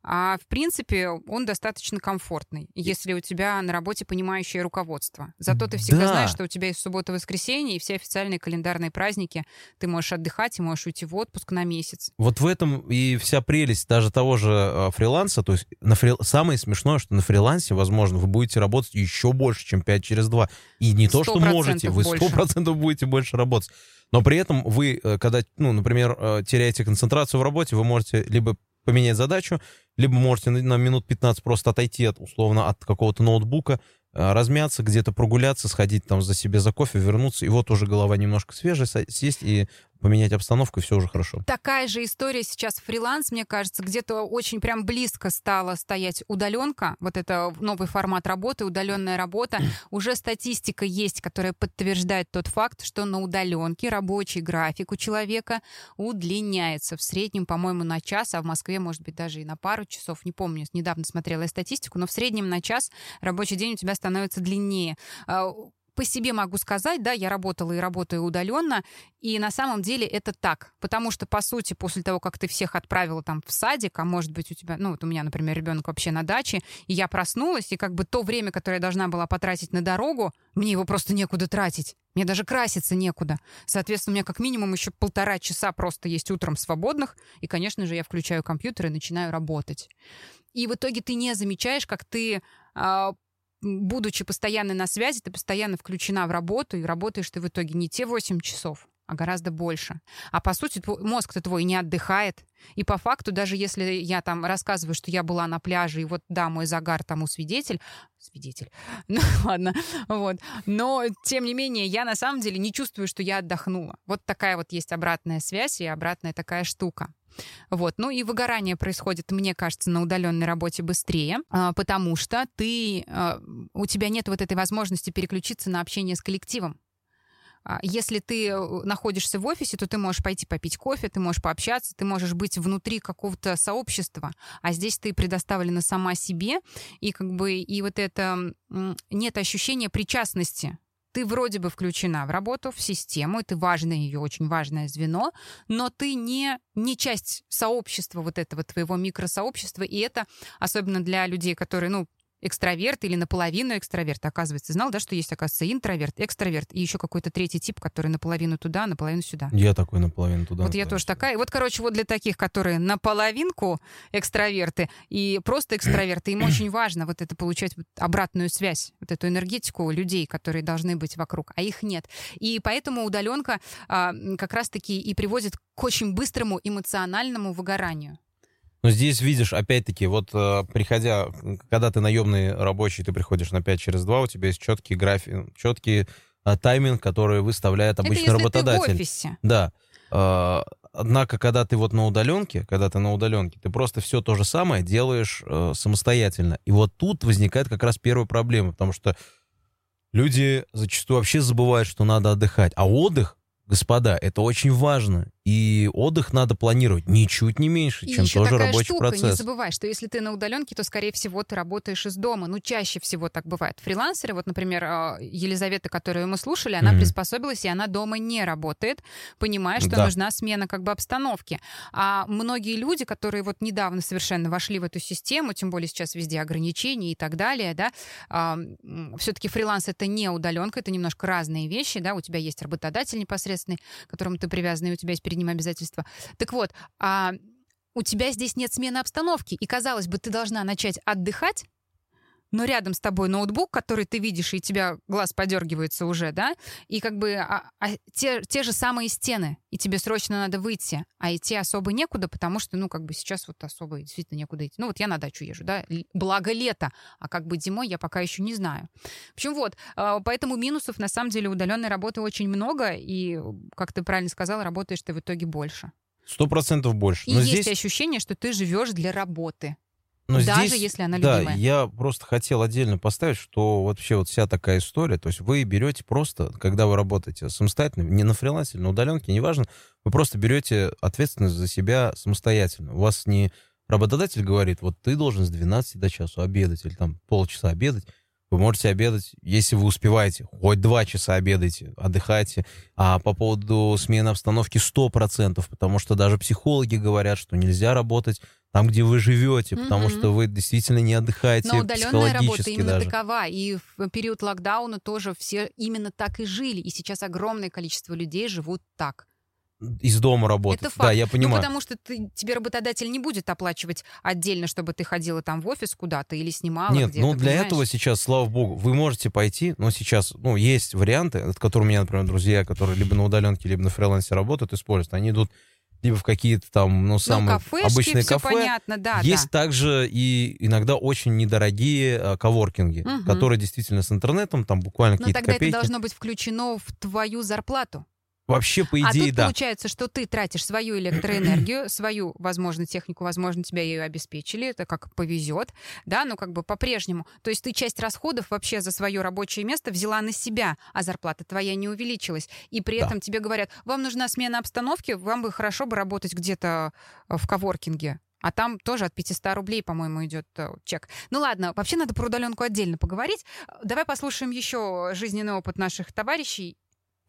А в принципе он достаточно комфортный, если у тебя на работе понимающее руководство. Зато ты всегда Да. знаешь, что у тебя есть суббота, воскресенье, и все официальные календарные праздники. Ты можешь отдыхать и можешь уйти в отпуск на месяц. Вот в этом и вся прелесть даже того же э, фриланса. То есть на фри... самое смешное, что на фрилансе, возможно, вы будете работать еще больше, чем 5 через 2. И не то, что 100% можете, вы больше. 100% будете больше работать. Но при этом вы, э, когда, ну, например, э, теряете концентрацию в работе, вы можете либо поменять задачу, либо можете на, минут 15 просто отойти от, условно, от какого-то ноутбука, э, размяться, где-то прогуляться, сходить там за себе за кофе, вернуться, и вот уже голова немножко свежая, сесть и поменять обстановку, и все уже хорошо. Такая же история сейчас фриланс, мне кажется, где-то очень прям близко стала стоять удаленка. Вот это новый формат работы, удаленная работа. [CLEARS THROAT] Уже статистика есть, которая подтверждает тот факт, что на удаленке рабочий график у человека удлиняется. В среднем, по-моему, на час, а в Москве, может быть, даже и на пару часов. Не помню, недавно смотрела я статистику, но в среднем на час рабочий день у тебя становится длиннее. По себе могу сказать, да, я работала и работаю удаленно, и на самом деле это так. Потому что, по сути, после того, как ты всех отправила там в садик, а может быть у тебя, ну вот у меня, например, ребенок вообще на даче, и я проснулась, и как бы то время, которое я должна была потратить на дорогу, мне его просто некуда тратить. Мне даже краситься некуда. Соответственно, у меня как минимум еще полтора часа просто есть утром свободных, и, конечно же, я включаю компьютер и начинаю работать. И в итоге ты не замечаешь, как ты а, будучи постоянно на связи, ты постоянно включена в работу, и работаешь ты в итоге не те 8 часов, а гораздо больше. А по сути, мозг-то твой не отдыхает. И по факту, даже если я там рассказываю, что я была на пляже, и вот, да, мой загар тому свидетель, свидетель, [LAUGHS] ну ладно, вот, но, тем не менее, я на самом деле не чувствую, что я отдохнула. Вот такая вот есть обратная связь и обратная такая штука. Вот. Ну и выгорание происходит, мне кажется, на удаленной работе быстрее, а, потому что ты, а, у тебя нет вот этой возможности переключиться на общение с коллективом. А, если ты э, находишься в офисе, то ты можешь пойти попить кофе, ты можешь пообщаться, ты можешь быть внутри какого-то сообщества, а здесь ты предоставлена сама себе, и как бы и вот это нет ощущения причастности. Ты вроде бы включена в работу, в систему, ты важное ее, очень важное звено, но ты не, не часть сообщества вот этого твоего микросообщества, и это особенно для людей, которые, ну, экстраверт или наполовину экстраверт. Оказывается, знал, да, что есть, оказывается, интроверт, экстраверт и еще какой-то третий тип, который наполовину туда, наполовину сюда. Я такой наполовину туда. Вот я тоже сюда. такая. И вот, короче, вот для таких, которые наполовинку экстраверты и просто экстраверты, им очень [CLEARS THROAT] важно вот это получать вот обратную связь, вот эту энергетику людей, которые должны быть вокруг, а их нет. И поэтому удаленка а, как раз-таки и приводит к очень быстрому эмоциональному выгоранию. Но здесь видишь, опять-таки, вот э, приходя, когда ты наемный рабочий, ты приходишь на 5 через 2, у тебя есть четкий график, четкий э, тайминг, который выставляет обычно Это если работодатель. Ты в офисе. Да. Э, однако, когда ты вот на удаленке, когда ты на удаленке, ты просто все то же самое делаешь э, самостоятельно. И вот тут возникает как раз первая проблема, потому что люди зачастую вообще забывают, что надо отдыхать. А отдых Господа, это очень важно. И отдых надо планировать ничуть не меньше, и чем еще тоже такая рабочий штука, процесс. Не забывай, что если ты на удаленке, то, скорее всего, ты работаешь из дома. Ну, чаще всего так бывает. Фрилансеры, вот, например, а, Елизавета, которую мы слушали, она mm-hmm. приспособилась, и она дома не работает, понимая, что да. нужна смена как бы обстановки. А многие люди, которые вот недавно совершенно вошли в эту систему, тем более сейчас везде ограничения и так далее, да, все-таки фриланс — это не удаленка, это немножко разные вещи, да, у тебя есть работодатель непосредственно, ответственный, к которому ты привязан, и у тебя есть перед ним обязательства. Так вот, а у тебя здесь нет смены обстановки, и, казалось бы, ты должна начать отдыхать, но рядом с тобой ноутбук, который ты видишь, и тебя глаз подергивается уже, да, и как бы а, а, те, те же самые стены, и тебе срочно надо выйти, а идти особо некуда, потому что, ну, как бы сейчас вот особо действительно некуда идти. Ну, вот я на дачу езжу, да, благо лето, а как бы зимой я пока еще не знаю. В общем, вот, а, поэтому минусов на самом деле удаленной работы очень много, и, как ты правильно сказал, работаешь ты в итоге больше. Сто процентов больше. И Но есть здесь... ощущение, что ты живешь для работы. Но Даже здесь, если она да, любимая. я просто хотел отдельно поставить, что вообще вот вся такая история, то есть вы берете просто, когда вы работаете самостоятельно, не на фрилансе, на удаленке, неважно, вы просто берете ответственность за себя самостоятельно. У вас не работодатель говорит, вот ты должен с 12 до часу обедать или там полчаса обедать, вы можете обедать, если вы успеваете, хоть два часа обедайте, отдыхайте. А по поводу смены обстановки 100%, потому что даже психологи говорят, что нельзя работать там, где вы живете, потому mm-hmm. что вы действительно не отдыхаете Но удаленная работа именно даже. такова. И в период локдауна тоже все именно так и жили. И сейчас огромное количество людей живут так из дома работать. Это факт. Да, я ну, понимаю. Ну, потому что ты, тебе работодатель не будет оплачивать отдельно, чтобы ты ходила там в офис куда-то или снимала Нет, ну для понимаешь? этого сейчас, слава богу, вы можете пойти, но сейчас, ну, есть варианты, от которых у меня, например, друзья, которые либо на удаленке, либо на фрилансе работают, используют. Они идут либо в какие-то там, ну, самые ну, кафешки, обычные кафе. понятно, да, Есть да. также и иногда очень недорогие а, коворкинги, Мгм. которые действительно с интернетом, там буквально Но какие-то тогда копейки. это должно быть включено в твою зарплату. Вообще, по а идее, тут да. получается, что ты тратишь свою электроэнергию, [CLEARS THROAT] свою, возможно, технику, возможно, тебя ее обеспечили, это как повезет, да, но как бы по-прежнему. То есть ты часть расходов вообще за свое рабочее место взяла на себя, а зарплата твоя не увеличилась. И при Да. этом тебе говорят, вам нужна смена обстановки, вам бы хорошо бы работать где-то э, в коворкинге. А там тоже от 500 рублей, по-моему, идет э, чек. Ну ладно, вообще надо про удаленку отдельно поговорить. Давай послушаем еще жизненный опыт наших товарищей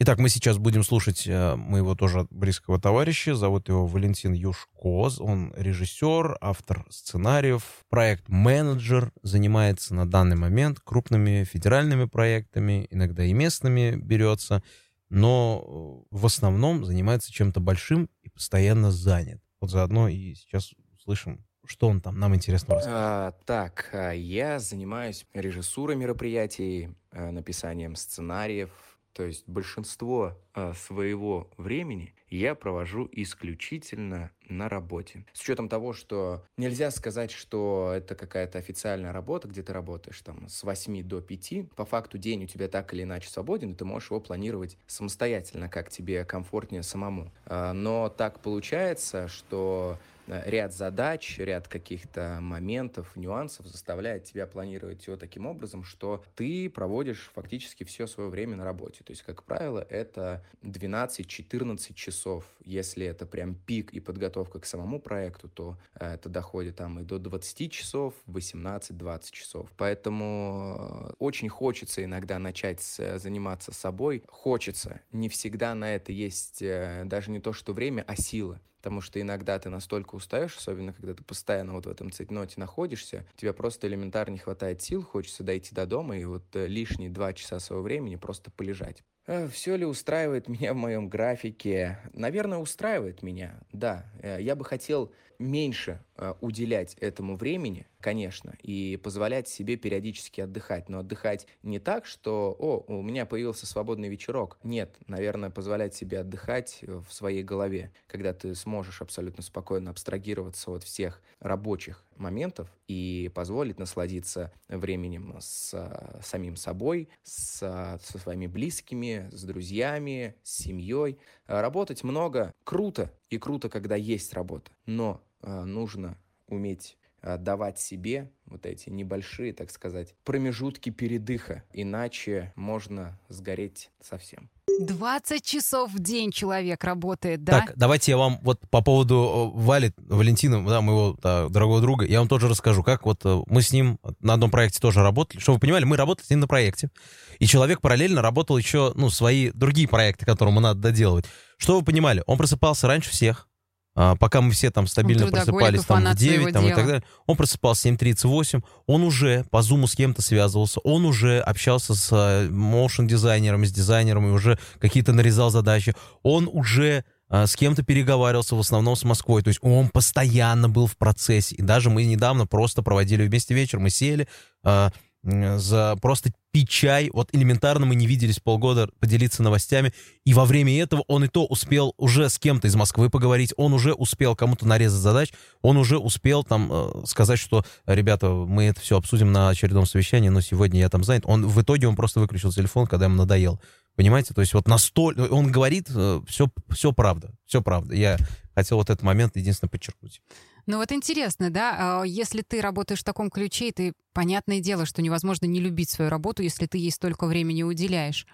Итак, мы сейчас будем слушать э, моего тоже близкого товарища. Зовут его Валентин Юшкоз. Он режиссер, автор сценариев, проект-менеджер. Занимается на данный момент крупными федеральными проектами, иногда и местными берется. Но э, в основном занимается чем-то большим и постоянно занят. Вот заодно и сейчас услышим, что он там нам интересно рассказать. А, так, а, я занимаюсь режиссурой мероприятий, а, написанием сценариев, То есть большинство э, своего времени я провожу исключительно на работе. С учетом того, что нельзя сказать, что это какая-то официальная работа, где ты работаешь там с 8 до 5. По факту день у тебя так или иначе свободен, и ты можешь его планировать самостоятельно, как тебе комфортнее самому. А, но так получается, что Э, ряд задач, ряд каких-то моментов, нюансов заставляет тебя планировать все таким образом, что ты проводишь фактически все свое время на работе. То есть, как правило, это 12-14 часов. Если это прям пик и подготовка к самому проекту, то э, это доходит там и до 20 часов, 18-20 часов. Поэтому э, очень хочется иногда начать заниматься собой. Хочется. Не всегда на это есть даже не то, что время, а сила потому что иногда ты настолько устаешь, особенно когда ты постоянно вот в этом цейтноте находишься, тебе просто элементарно не хватает сил, хочется дойти до дома и вот э, лишние два часа своего времени просто полежать. Э, Все ли устраивает меня в моем графике? Наверное, устраивает меня, да. Э, я бы хотел меньше уделять этому времени, конечно, и позволять себе периодически отдыхать. Но отдыхать не так, что «О, у меня появился свободный вечерок». Нет, наверное, позволять себе отдыхать в своей голове, когда ты сможешь абсолютно спокойно абстрагироваться от всех рабочих моментов и позволить насладиться временем с самим собой, с, со своими близкими, с друзьями, с семьей. Работать много круто, и круто, когда есть работа, но э, нужно уметь Э, давать себе вот эти небольшие, так сказать, промежутки передыха, иначе можно сгореть совсем. 20 часов в день человек работает, да? Так, давайте я вам вот по поводу э, Вали, Валентина, да, моего да, дорогого друга, я вам тоже расскажу, как вот э, мы с ним на одном проекте тоже работали. Чтобы вы понимали, мы работали с ним на проекте, и человек параллельно работал еще, ну, свои другие проекты, которые ему надо доделывать. Что вы понимали, он просыпался раньше всех, а, пока мы все там стабильно просыпались там, в 9 там, и так далее, он просыпался в 7.38, он уже по зуму с кем-то связывался, он уже общался с э, моушен-дизайнером, с дизайнером, и уже какие-то нарезал задачи, он уже а, с кем-то переговаривался, в основном с Москвой. То есть он постоянно был в процессе. И даже мы недавно просто проводили вместе вечер, мы сели, а, за просто пить. Вот элементарно мы не виделись полгода, поделиться новостями. И во время этого он и то успел уже с кем-то из Москвы поговорить, он уже успел кому-то нарезать задач, он уже успел там э, сказать, что, ребята, мы это все обсудим на очередном совещании, но сегодня я там занят. Он, в итоге он просто выключил телефон, когда ему надоел. Понимаете? То есть вот настолько... Он говорит все, э, все правда. Все правда. Я хотел вот этот момент единственно подчеркнуть. Ну вот интересно, да, а, если ты работаешь в таком ключе, ты, понятное дело, что невозможно не любить свою работу, если ты ей столько времени уделяешь.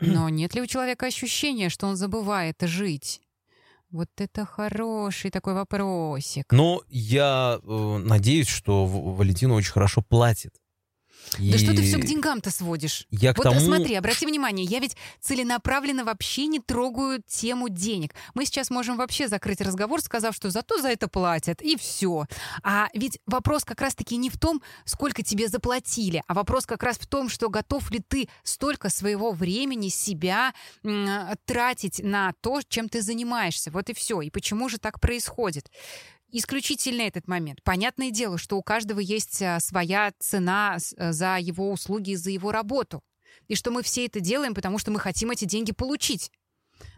Но нет ли у человека ощущения, что он забывает жить? Вот это хороший такой вопросик. Ну, я э, надеюсь, что Валентина очень хорошо платит. И... Да что ты все к деньгам-то сводишь? Я к вот тому... смотри, обрати внимание, я ведь целенаправленно вообще не трогаю тему денег. Мы сейчас можем вообще закрыть разговор, сказав, что зато за это платят, и все. А ведь вопрос как раз-таки не в том, сколько тебе заплатили, а вопрос как раз в том, что готов ли ты столько своего времени, себя тратить на то, чем ты занимаешься. Вот и все. И почему же так происходит? Исключительно этот момент. Понятное дело, что у каждого есть а, своя цена э, за его услуги, за его работу. И что мы все это делаем, потому что мы хотим эти деньги получить.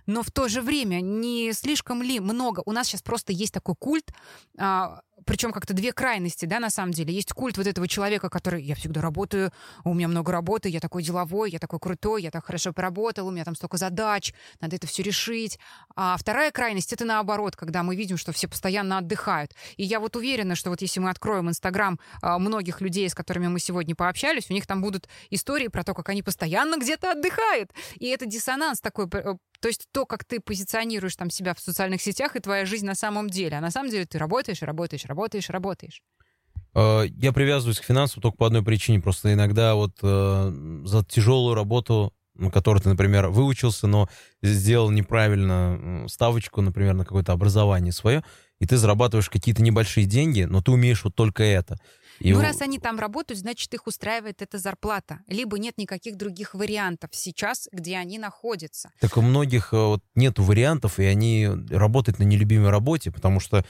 Но в то же время не слишком ли много? У нас сейчас просто есть такой культ а, причем как-то две крайности, да, на самом деле. Есть культ вот этого человека, который я всегда работаю, у меня много работы, я такой деловой, я такой крутой, я так хорошо поработал, у меня там столько задач, надо это все решить. А вторая крайность это наоборот, когда мы видим, что все постоянно отдыхают. И я вот уверена, что вот если мы откроем Инстаграм а, многих людей, с которыми мы сегодня пообщались, у них там будут истории про то, как они постоянно где-то отдыхают. И это диссонанс такой э, то есть то, как ты позиционируешь там себя в социальных сетях, и твоя жизнь на самом деле. А на самом деле ты работаешь, работаешь, работаешь, работаешь. Э, я привязываюсь к финансам только по одной причине. Просто иногда вот э, за тяжелую работу, на которой ты, например, выучился, но сделал неправильно ставочку, например, на какое-то образование свое, и ты зарабатываешь какие-то небольшие деньги, но ты умеешь вот только это. И ну, раз они там работают, значит, их устраивает эта зарплата. Либо нет никаких других вариантов сейчас, где они находятся. Так у многих э, вот, нет вариантов, и они работают на нелюбимой работе, потому что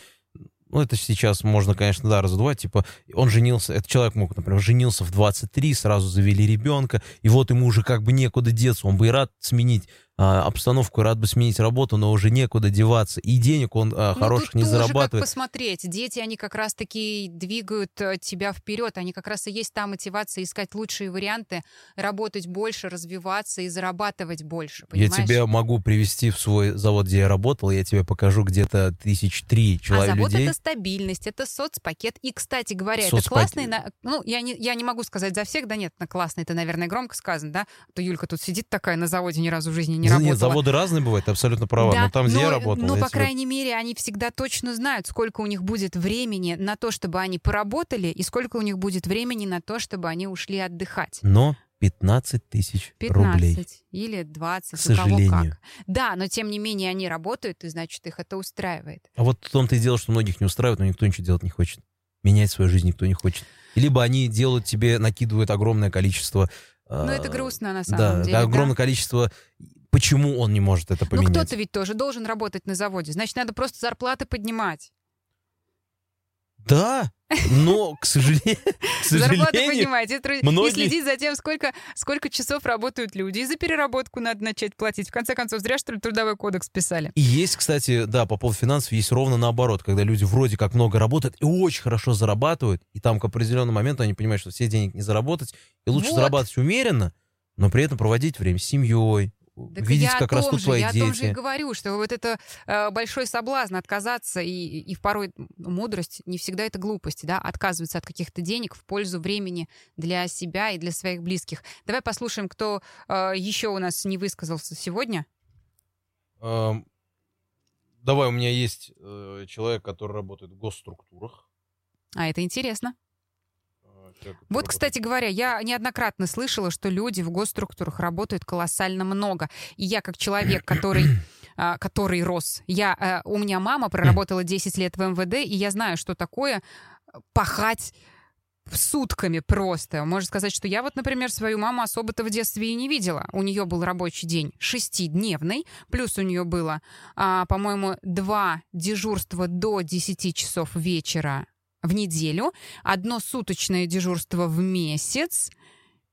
ну, это сейчас можно, конечно, да, раздувать, типа, он женился, этот человек мог, например, женился в 23, сразу завели ребенка, и вот ему уже как бы некуда деться, он бы и рад сменить обстановку, рад бы сменить работу, но уже некуда деваться. И денег он а, Ну, хороших не тоже зарабатывает. как посмотреть. Дети, они как раз-таки двигают э, тебя вперед. Они как раз и есть та мотивация искать лучшие варианты, работать больше, развиваться и зарабатывать больше. Я Понимаешь? тебя могу привести в свой завод, где я работал, я тебе покажу где-то тысяч три А человек завод людей. это стабильность, это соцпакет. И, кстати говоря, это Соцпакет. классный... на- Ну, я не, я не могу сказать за всех, да нет, на классный, это, наверное, громко сказано, да? А То Юлька тут сидит такая на заводе, ни разу в жизни не Да работала. Нет, заводы разные бывают, абсолютно права. Да, но там, где я но- работал, но, я по тебе- крайней мере, они всегда точно знают, сколько у них будет времени на то, чтобы они поработали, и сколько у них будет времени на то, чтобы они ушли отдыхать. Но 15 тысяч 15 рублей. или 20, К у кого сожалению. как. Да, но тем не менее они работают, и значит, их это устраивает. А вот в том-то и дело, что многих не устраивает, но никто ничего делать не хочет. Менять свою жизнь никто не хочет. Либо они делают тебе, накидывают огромное количество... Ну, а, это грустно на самом да, деле. да. огромное количество... Почему он не может это Ну, поменять? кто-то ведь тоже должен работать на заводе. Значит, надо просто зарплаты поднимать. Да, но, к сожалению, [LAUGHS] к Зарплаты поднимать. И, тру- и многие- следить за тем, сколько, сколько часов работают люди. И за переработку надо начать платить. В конце концов, зря, что ли, трудовой кодекс писали. И есть, кстати, да, по поводу финансов, есть ровно наоборот, когда люди вроде как много работают и очень хорошо зарабатывают, и там к определенному моменту они понимают, что все денег не заработать, и лучше Вот. зарабатывать умеренно, но при этом проводить время с семьей, Так видеть, я как о том растут же, твои я дети. о том же и говорю, что вот это э, большой соблазн отказаться, и, и порой мудрость, не всегда это глупость, да, отказываться от каких-то денег в пользу времени для себя и для своих близких. Давай послушаем, кто э, еще у нас не высказался сегодня. Эм, Давай, у меня есть э, человек, который работает в госструктурах. А это интересно. Э, Вот, кстати говоря, я неоднократно слышала, что люди в госструктурах работают колоссально много. И я как человек, который [COUGHS] а, который рос. Я, э, у меня мама проработала 10 лет в МВД, и я знаю, что такое пахать сутками просто. Можно сказать, что я вот, например, свою маму особо-то в детстве и не видела. У нее был рабочий день шестидневный, плюс у нее было, а, по-моему, два дежурства до 10 часов вечера в неделю, одно суточное дежурство в месяц,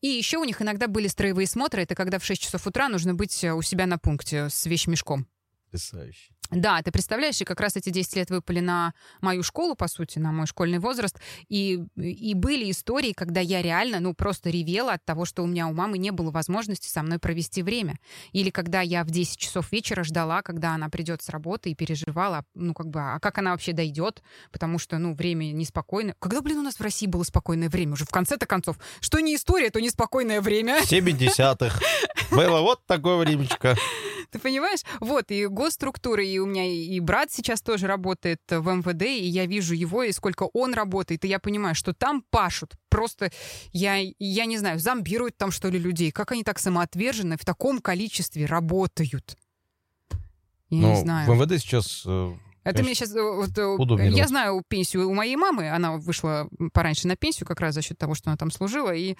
и еще у них иногда были строевые смотры. Это когда в 6 часов утра нужно быть э, у себя на пункте с вещмешком. Потрясающе. Да, ты представляешь, и как раз эти 10 лет выпали на мою школу, по сути, на мой школьный возраст. И, и были истории, когда я реально, ну, просто ревела от того, что у меня у мамы не было возможности со мной провести время. Или когда я в 10 часов вечера ждала, когда она придет с работы и переживала, ну, как бы, а как она вообще дойдет, потому что, ну, время неспокойное. Когда, блин, у нас в России было спокойное время? Уже в конце-то концов. Что не история, то неспокойное время. 70-х. Было вот такое [LAUGHS] времечко. [LAUGHS] Ты понимаешь? Вот, и госструктуры, и у меня и брат сейчас тоже работает в МВД, и я вижу его, и сколько он работает, и я понимаю, что там пашут. Просто, я, я не знаю, зомбируют там, что ли, людей. Как они так самоотверженно в таком количестве работают? Я Но не знаю. в МВД сейчас... э, Это мне сейчас... Вот, э, удобнее я знаю пенсию у моей мамы, она вышла пораньше на пенсию как раз за счет того, что она там служила, и,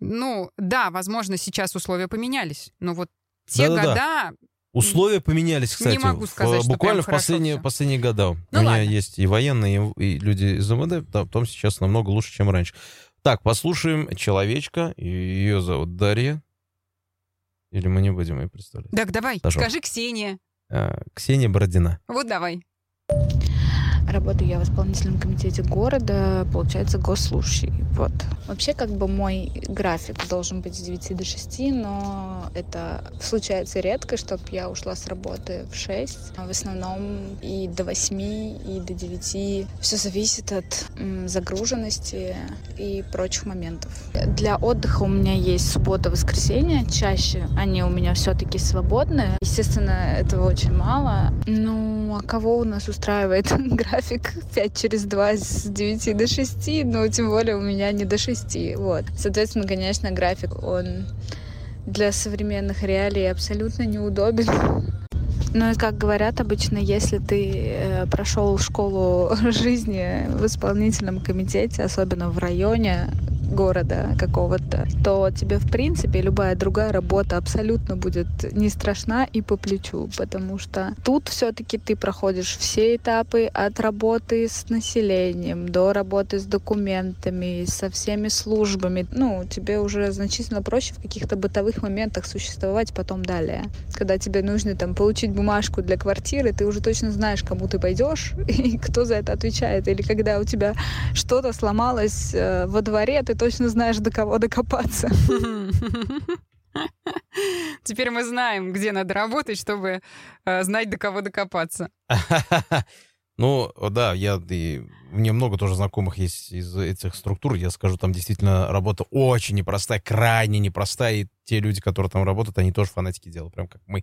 ну, да, возможно, сейчас условия поменялись, но вот те Да-да-да. года Условия поменялись, кстати. могу в- сказать, что буквально в последние, последние года. Ну У меня ладно. есть и военные, и, и люди из МВД, да, потом сейчас намного лучше, чем раньше. Так, послушаем человечка. Ее зовут Дарья. Или мы не будем ее представлять? Так, давай, Пожалуйста. скажи Ксения. А, Ксения Бородина. Вот давай. Работаю я в исполнительном комитете города, получается, госслужащий. Вот. Вообще, как бы мой график должен быть с 9 до 6, но это случается редко, чтобы я ушла с работы в 6. А В основном и до 8, и до 9. Все зависит от загруженности и прочих моментов. Для отдыха у меня есть суббота, воскресенье. Чаще они у меня все-таки свободны. Естественно, этого очень мало. Ну, а кого у нас устраивает [LAUGHS] график 5 через 2 с 9 до 6? Ну, тем более у меня не до 6. Вот. Соответственно, конечно, график, он для современных реалий абсолютно неудобен. Ну и как говорят обычно, если ты э, прошел школу [LAUGHS] жизни в исполнительном комитете, особенно в районе, города какого-то, то тебе, в принципе, любая другая работа абсолютно будет не страшна и по плечу, потому что тут все-таки ты проходишь все этапы от работы с населением до работы с документами, со всеми службами. Ну, тебе уже значительно проще в каких-то бытовых моментах существовать потом далее. Когда тебе нужно там получить бумажку для квартиры, ты уже точно знаешь, кому ты пойдешь [LAUGHS] и кто за это отвечает. Или когда у тебя что-то сломалось э, во дворе, ты точно знаешь, до кого докопаться. [LAUGHS] Теперь мы знаем, где надо работать, чтобы э, знать, до кого докопаться. [LAUGHS] Ну, да, я, и, мне много тоже знакомых есть из этих структур. Я скажу, там действительно работа очень непростая, крайне непростая. И те люди, которые там работают, они тоже фанатики дела, прям как мы.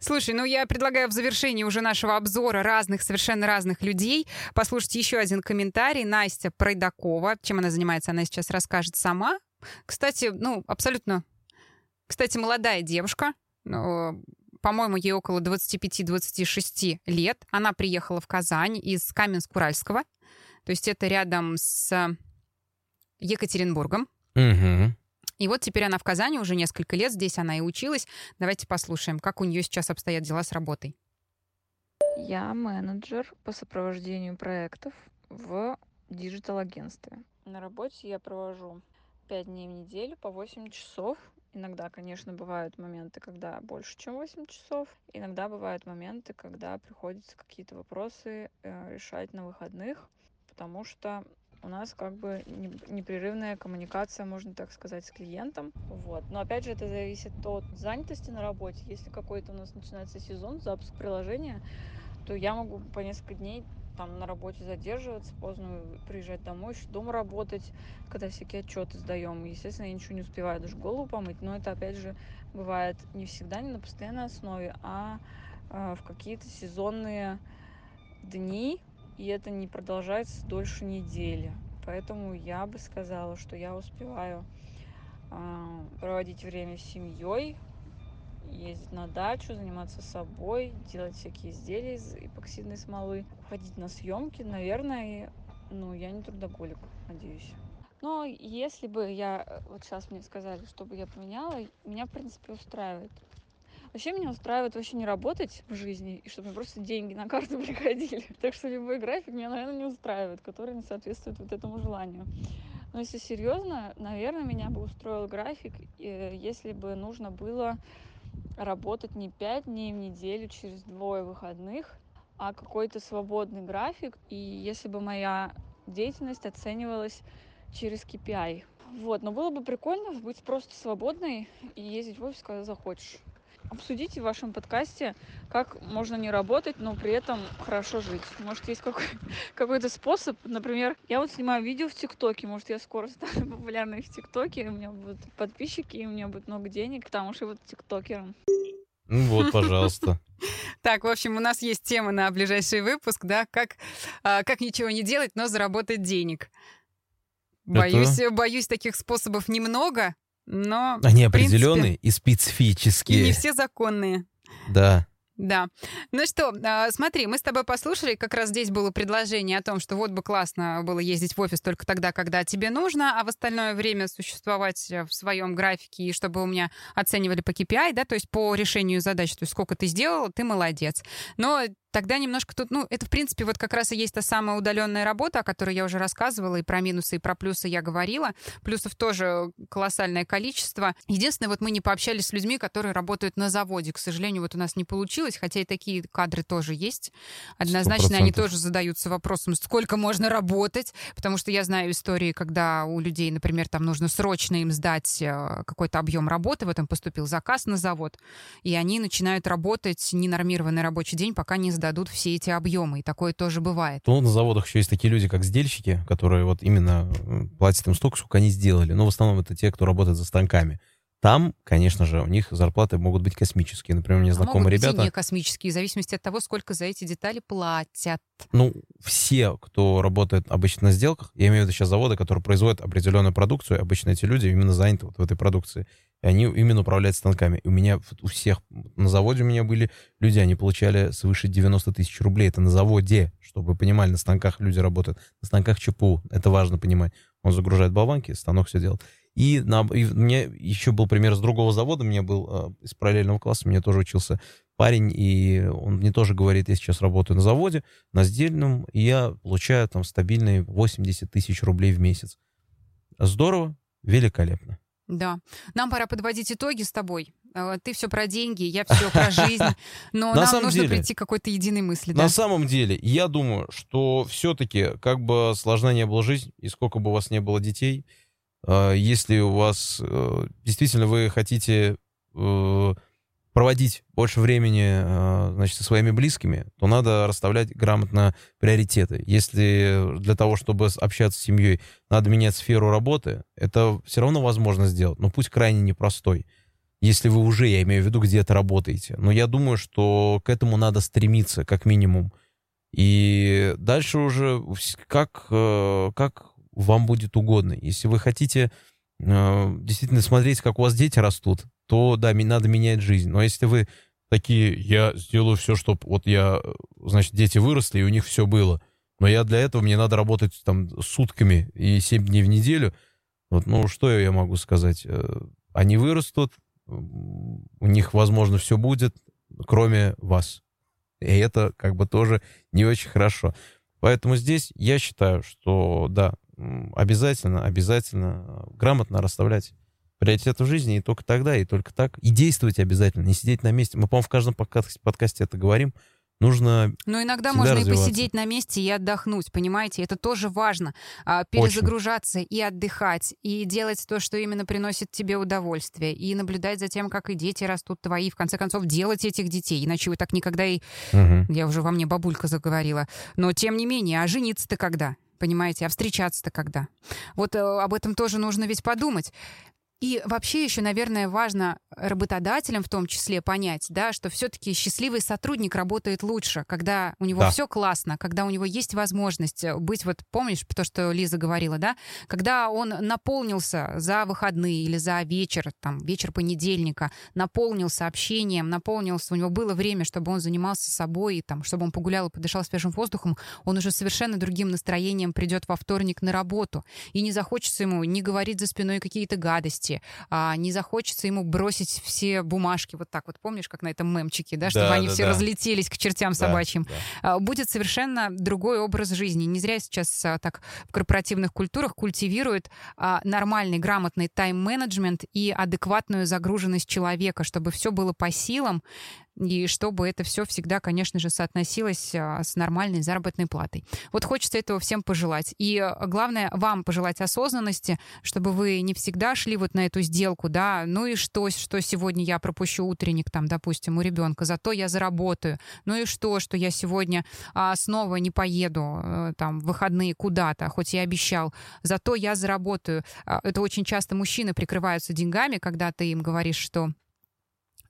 Слушай, ну я предлагаю в завершении уже нашего обзора разных, совершенно разных людей послушать еще один комментарий. Настя Пройдакова. Чем она занимается, она сейчас расскажет сама. Кстати, ну, абсолютно... Кстати, молодая девушка, ну, по-моему, ей около 25-26 лет. Она приехала в Казань из Каменск-Уральского. То есть это рядом с Екатеринбургом. Угу. И вот теперь она в Казани уже несколько лет, здесь она и училась. Давайте послушаем, как у нее сейчас обстоят дела с работой. Я менеджер по сопровождению проектов в digital-агентстве. На работе я провожу 5 дней в неделю по 8 часов. Иногда, конечно, бывают моменты, когда больше, чем 8 часов. Иногда бывают моменты, когда приходится какие-то вопросы э, решать на выходных, потому что у нас как бы непрерывная коммуникация, можно так сказать, с клиентом. Вот. Но опять же, это зависит от занятости на работе. Если какой-то у нас начинается сезон, запуск приложения, то я могу по несколько дней там на работе задерживаться, поздно приезжать домой, еще дома работать, когда всякие отчеты сдаем. Естественно, я ничего не успеваю даже голову помыть, но это, опять же, бывает не всегда, не на постоянной основе, а э, в какие-то сезонные дни, и это не продолжается дольше недели. Поэтому я бы сказала, что я успеваю э, проводить время с семьей, ездить на дачу, заниматься собой, делать всякие изделия из эпоксидной смолы, ходить на съемки, наверное, ну, я не трудоголик, надеюсь. Но если бы я, вот сейчас мне сказали, чтобы я поменяла, меня, в принципе, устраивает. Вообще меня устраивает вообще не работать в жизни, и чтобы мне просто деньги на карту [LAUGHS] приходили. Так что любой график меня, наверное, не устраивает, который не соответствует вот этому желанию. Но если серьезно, наверное, меня бы устроил график, если бы нужно было работать не пять дней в неделю через двое выходных, а какой-то свободный график. И если бы моя деятельность оценивалась через KPI. Вот, но было бы прикольно быть просто свободной и ездить в офис, когда захочешь. Обсудите в вашем подкасте, как можно не работать, но при этом хорошо жить. Может, есть какой- [LAUGHS] какой-то способ. Например, я вот снимаю видео в ТикТоке. Может, я скоро [LAUGHS] стану популярной в ТикТоке, у меня будут подписчики, и у меня будет много денег, потому что я буду тиктокером. Ну вот, пожалуйста. [LAUGHS] Так, в общем, у нас есть тема на ближайший выпуск, да, как, а, как ничего не делать, но заработать денег. Боюсь, боюсь, таких способов немного, но... Они в принципе, определенные и специфические. И не все законные. Да. Да. Ну что, а, смотри, мы с тобой послушали, как раз здесь было предложение о том, что вот бы классно было ездить в офис только тогда, когда тебе нужно, а в остальное время существовать в своем графике, и чтобы у меня оценивали по KPI, да, то есть по решению задач, то есть сколько ты сделал, ты молодец. Но тогда немножко тут, ну, это, в принципе, вот как раз и есть та самая удаленная работа, о которой я уже рассказывала, и про минусы, и про плюсы я говорила. Плюсов тоже колоссальное количество. Единственное, вот мы не пообщались с людьми, которые работают на заводе. К сожалению, вот у нас не получилось, хотя и такие кадры тоже есть. Однозначно они 100%. тоже задаются вопросом, сколько можно работать, потому что я знаю истории, когда у людей, например, там нужно срочно им сдать э, какой-то объем работы, в этом поступил заказ на завод, и они начинают работать ненормированный рабочий день, пока не сдадут все эти объемы. И такое тоже бывает. Ну, на заводах еще есть такие люди, как сдельщики, которые вот именно платят им столько, сколько они сделали. Но в основном это те, кто работает за станками. Там, конечно же, у них зарплаты могут быть космические. Например, у меня А знакомые могут быть и ребята... не космические, в зависимости от того, сколько за эти детали платят. Ну, все, кто работает обычно на сделках, я имею в виду сейчас заводы, которые производят определенную продукцию, обычно эти люди именно заняты вот в этой продукции. И они именно управляют станками. И у меня у всех на заводе у меня были люди, они получали свыше 90 тысяч рублей. Это на заводе, чтобы вы понимали, на станках люди работают. На станках ЧПУ, это важно понимать. Он загружает болванки, станок все делает. И, на, и у меня еще был пример с другого завода, мне был э, из параллельного класса, мне тоже учился парень, и он мне тоже говорит, я сейчас работаю на заводе, на сдельном, и я получаю там стабильные 80 тысяч рублей в месяц. Здорово, великолепно. Да. Нам пора подводить итоги с тобой. Э, Ты все про деньги, я все про жизнь. Но На нам нужно деле- прийти к какой-то единой мысли. На да. самом деле, я думаю, что все-таки, как бы сложна не была жизнь, и сколько бы у вас не было детей, если у вас э, действительно вы хотите э, проводить больше времени, э, значит, со своими близкими, то надо расставлять грамотно приоритеты. Если для того, чтобы общаться с семьей, надо менять сферу работы, это все равно возможно сделать, но путь крайне непростой. Если вы уже, я имею в виду, где-то работаете. Но я думаю, что к этому надо стремиться, как минимум. И дальше уже как, э, как вам будет угодно. Если вы хотите э, действительно смотреть, как у вас дети растут, то да, ми- надо менять жизнь. Но если вы такие, я сделаю все, чтобы вот я, э, значит, дети выросли, и у них все было. Но я для этого, мне надо работать там сутками и 7 дней в неделю. Вот, ну, что я могу сказать? Э, Они вырастут, у них, возможно, все будет, кроме вас. И это как бы тоже не очень хорошо. Поэтому здесь я считаю, что да, обязательно, обязательно э, грамотно расставлять приоритеты в жизни, и только тогда, и только так. И действовать обязательно, не сидеть на месте. Мы, по-моему, в каждом подкасте, подкасте это говорим. Нужно Но иногда можно и посидеть на месте и отдохнуть, понимаете? Это тоже важно. А, Перезагружаться и отдыхать, и делать то, что именно приносит тебе удовольствие, и наблюдать за тем, как и дети растут твои, в конце концов, делать этих детей. Иначе вы так никогда и... Мгм. Я уже во мне бабулька заговорила. Но тем не менее, а жениться-то когда? Понимаете, а встречаться-то когда? Вот э, об этом тоже нужно ведь подумать. И вообще еще, наверное, важно работодателям в том числе понять, да, что все-таки счастливый сотрудник работает лучше, когда у него Да. все классно, когда у него есть возможность э, быть, вот помнишь то, что Лиза говорила, да, когда он наполнился за выходные или за вечер, там, вечер понедельника, наполнился общением, наполнился, у него было время, чтобы он занимался собой, там, чтобы он погулял и подышал свежим воздухом, он уже совершенно другим настроением придет во вторник на работу. И не захочется ему не говорить за спиной какие-то гадости, а не захочется ему бросить все бумажки вот так вот. Помнишь, как на этом мемчике, да, чтобы Да, они да, все да. разлетелись к чертям Да, собачьим. да. А, Будет совершенно другой образ жизни. Не зря сейчас а, так в корпоративных культурах культивируют а, нормальный, грамотный тайм-менеджмент и адекватную загруженность человека, чтобы все было по силам, и чтобы это все всегда, конечно же, соотносилось а, с нормальной заработной платой. Вот хочется этого всем пожелать. И а, главное, вам пожелать осознанности, чтобы вы не всегда шли вот на эту сделку, да, ну и что, что сегодня я пропущу утренник, там, допустим, у ребенка, зато я заработаю. Ну и что, что я сегодня а, снова не поеду э, там в выходные куда-то, хоть я обещал, зато я заработаю. Это очень часто мужчины прикрываются деньгами, когда ты им говоришь, что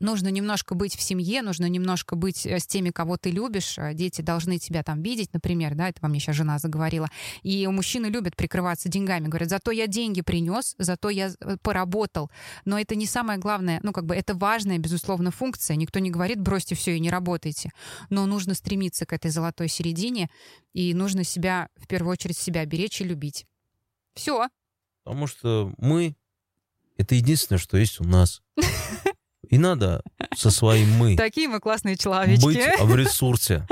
нужно немножко быть в семье, нужно немножко быть э, с теми, кого ты любишь. Э, Дети должны тебя там видеть, например, да, это во мне сейчас жена заговорила. И мужчины любят прикрываться деньгами, говорят, зато я деньги принес, зато я э, поработал. Но это не самое главное, ну как бы это важная, безусловно, функция. Никто не говорит, бросьте все и не работайте. Но нужно стремиться к этой золотой середине, и нужно себя, в первую очередь, себя беречь и любить. Все. Потому что мы — это единственное, что есть у нас. [LAUGHS] И надо со своим «мы» Такие мы классные человечки. быть в ресурсе.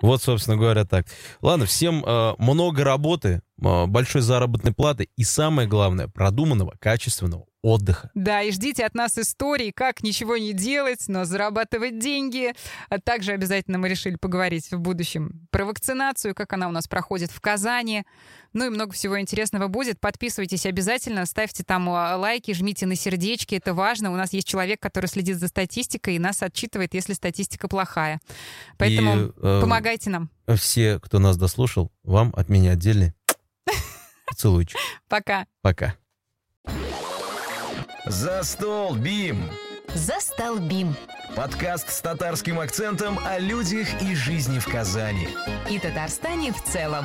Вот, собственно говоря, так. Ладно, всем э, много работы, э, большой заработной платы и, самое главное, продуманного, качественного отдыха. Да, и ждите от нас историй, как ничего не делать, но зарабатывать деньги. А также обязательно мы решили поговорить в будущем про вакцинацию, как она у нас проходит в Казани. Ну и много всего интересного будет. Подписывайтесь обязательно, ставьте там а, лайки, жмите на сердечки, это важно. У нас есть человек, который следит за статистикой и нас отчитывает, если статистика плохая. Поэтому И, э, помогайте нам. Все, кто нас дослушал, вам от меня отдельный [LAUGHS] поцелуйчик. Пока. Пока. За стол, Бим! Застал Бим. Подкаст с татарским акцентом о людях и жизни в Казани. И Татарстане в целом.